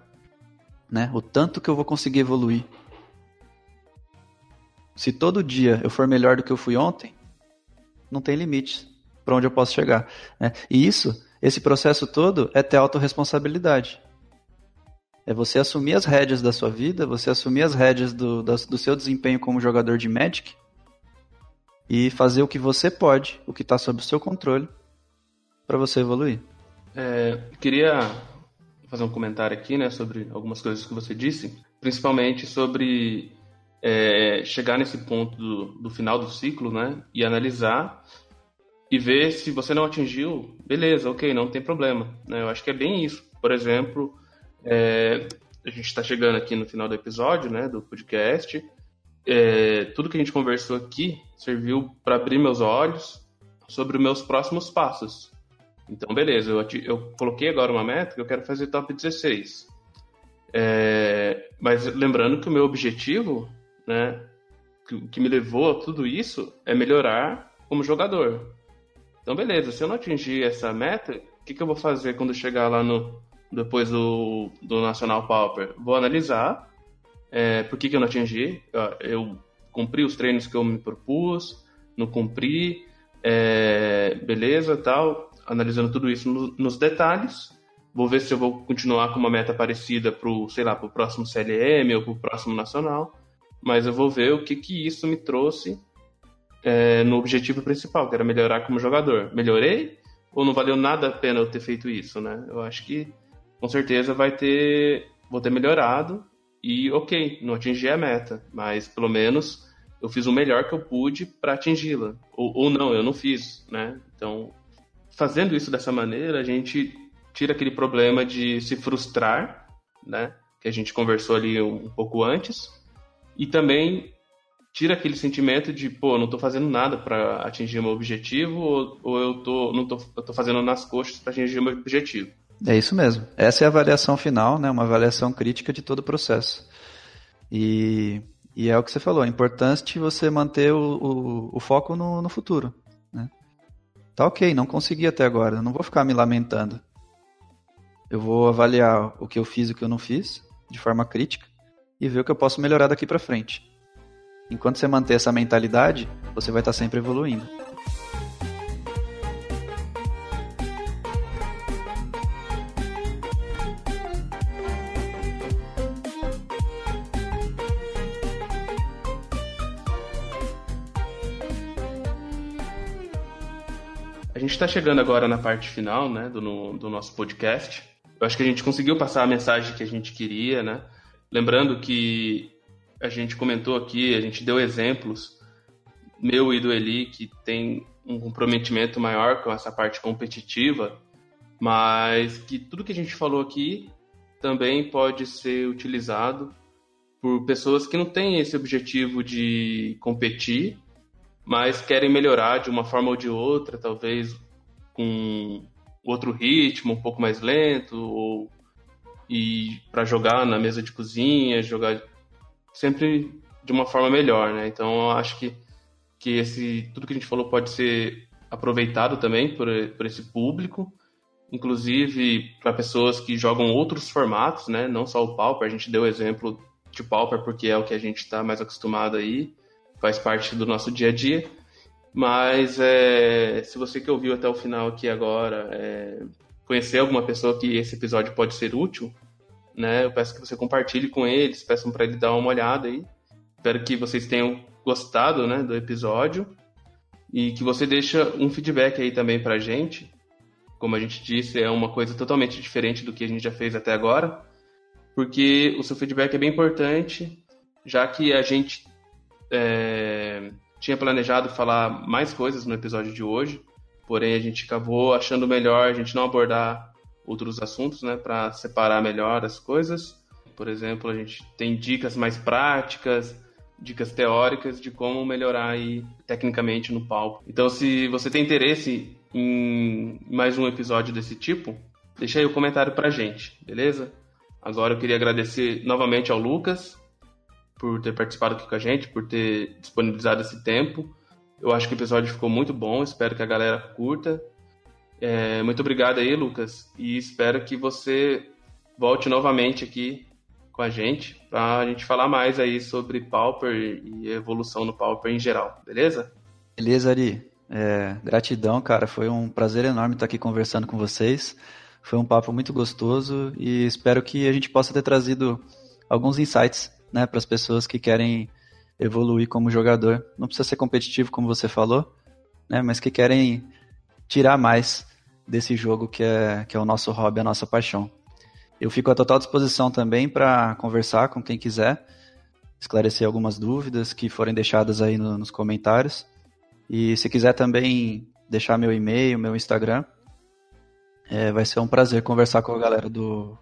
né? O tanto que eu vou conseguir evoluir. Se todo dia eu for melhor do que eu fui ontem, não tem limites para onde eu posso chegar. Né? E isso, esse processo todo é ter autorresponsabilidade. É você assumir as rédeas da sua vida, você assumir as rédeas do, do seu desempenho como jogador de Magic e fazer o que você pode, o que está sob o seu controle, para você evoluir. É, queria fazer um comentário aqui, né, sobre algumas coisas que você disse, principalmente sobre é, chegar nesse ponto do, do, final do ciclo, né, e analisar e ver se você não atingiu, beleza, ok, não tem problema. Né, eu acho que é bem isso. Por exemplo, é, a gente está chegando aqui no final do episódio, né, do podcast. É, tudo que a gente conversou aqui serviu para abrir meus olhos sobre os meus próximos passos. Então, beleza, eu, eu coloquei agora uma meta que eu quero fazer top 16. É, mas lembrando que o meu objetivo, né, que, que me levou a tudo isso é melhorar como jogador. Então, beleza, se eu não atingir essa meta, o que, que eu vou fazer quando chegar lá no depois do, do Nacional Pauper? Vou analisar é, por que, que eu não atingi. Eu cumpri os treinos que eu me propus, não cumpri, é, beleza, tal. Analisando tudo isso no, nos detalhes. Vou ver se eu vou continuar com uma meta parecida para sei lá, para o próximo CLM ou para o próximo Nacional mas eu vou ver o que, que isso me trouxe é, no objetivo principal, que era melhorar como jogador. Melhorei ou não valeu nada a pena eu ter feito isso, né? Eu acho que com certeza vai ter, vou ter melhorado e ok, não atingi a meta, mas pelo menos eu fiz o melhor que eu pude para atingi-la. Ou, ou não, eu não fiz, né? Então, fazendo isso dessa maneira, a gente tira aquele problema de se frustrar, né? Que a gente conversou ali um, pouco antes, e também tira aquele sentimento de, pô, não estou fazendo nada para atingir meu objetivo ou, ou eu tô, não tô, eu tô fazendo nas coxas para atingir meu objetivo. É isso mesmo. Essa é a avaliação final, né? Uma avaliação crítica de todo o processo. E, e é o que você falou, é importante você manter o, o, o foco no, no futuro. Né? Tá ok, não consegui até agora, não vou ficar me lamentando. Eu vou avaliar o que eu fiz e o que eu não fiz, de forma crítica, e ver o que eu posso melhorar daqui para frente. Enquanto você manter essa mentalidade, você vai estar sempre evoluindo. Está chegando agora na parte final né, do, do nosso podcast. Eu acho que a gente conseguiu passar a mensagem que a gente queria, né? Lembrando que a gente comentou aqui, a gente deu exemplos, meu e do Eli, que tem um comprometimento maior com essa parte competitiva, mas que tudo que a gente falou aqui também pode ser utilizado por pessoas que não têm esse objetivo de competir, mas querem melhorar de uma forma ou de outra, talvez com outro ritmo, um pouco mais lento, ou e para jogar na mesa de cozinha, jogar sempre de uma forma melhor, né? Então eu acho que, que esse tudo que a gente falou pode ser aproveitado também por, por esse público, inclusive para pessoas que jogam outros formatos, né? Não só o Pauper, a gente deu o exemplo de Pauper porque é o que a gente está mais acostumado aí, faz parte do nosso dia a dia. Mas é, se você que ouviu até o final aqui agora é, conhecer alguma pessoa que esse episódio pode ser útil, né? Eu peço que você compartilhe com eles, peçam para ele dar uma olhada aí. Espero que vocês tenham gostado, né, do episódio e que você deixe um feedback aí também pra gente. Como a gente disse, é uma coisa totalmente diferente do que a gente já fez até agora, porque o seu feedback é bem importante, já que a gente é, tinha planejado falar mais coisas no episódio de hoje, porém a gente acabou achando melhor a gente não abordar outros assuntos, né, para separar melhor as coisas. Por exemplo, a gente tem dicas mais práticas, dicas teóricas de como melhorar aí tecnicamente no palco. Então, se você tem interesse em mais um episódio desse tipo, deixa aí o um comentário pra gente, beleza? Agora eu queria agradecer novamente ao Lucas por ter participado aqui com a gente, por ter disponibilizado esse tempo. Eu acho que o episódio ficou muito bom, espero que a galera curta. É, muito obrigado aí, Lucas, e espero que você volte novamente aqui com a gente para a gente falar mais aí sobre Pauper e evolução no Pauper em geral, beleza? Beleza, Ari. É, gratidão, cara. Foi um prazer enorme estar aqui conversando com vocês. Foi um papo muito gostoso e espero que a gente possa ter trazido alguns insights né, para as pessoas que querem evoluir como jogador. Não precisa ser competitivo, como você falou, né, mas que querem tirar mais desse jogo que é, que é o nosso hobby, a nossa paixão. Eu fico à total disposição também para conversar com quem quiser, esclarecer algumas dúvidas que forem deixadas aí no, nos comentários. E se quiser também deixar meu e-mail, meu Instagram, é, vai ser um prazer conversar com a galera do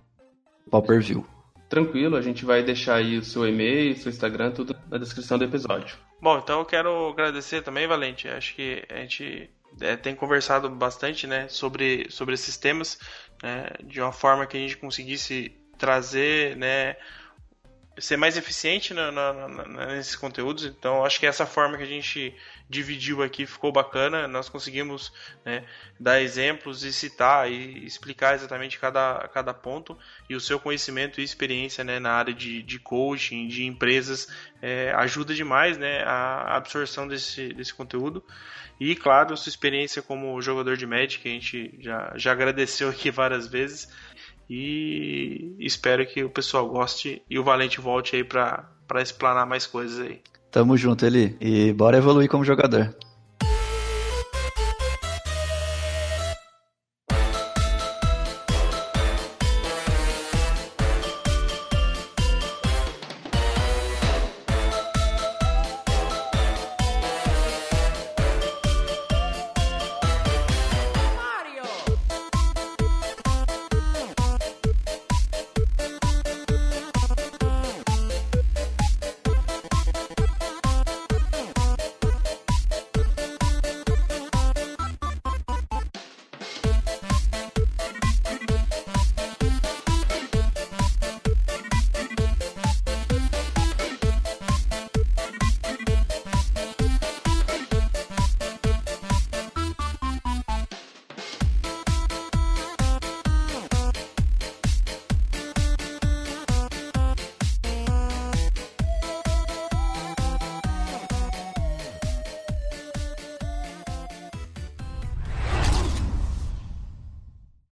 Pauper View tranquilo, a gente vai deixar aí o seu e-mail, seu Instagram, tudo na descrição do episódio. Bom, então eu quero agradecer também, Valente. Acho que a gente é, tem conversado bastante né, sobre, sobre esses temas, né, de uma forma que a gente conseguisse trazer, né, ser mais eficiente na, na, na, nesses conteúdos. Então, acho que essa forma que a gente dividiu aqui ficou bacana. Nós conseguimos né, dar exemplos e citar e explicar exatamente cada, cada ponto. E o seu conhecimento e experiência né, na área de, de coaching, de empresas, é, ajuda demais né, a absorção desse, desse conteúdo. E, claro, a sua experiência como jogador de Magic, que a gente já, já agradeceu aqui várias vezes. E espero que o pessoal goste e o Valente volte aí para explanar mais coisas aí. Tamo junto, Eli. E bora evoluir como jogador.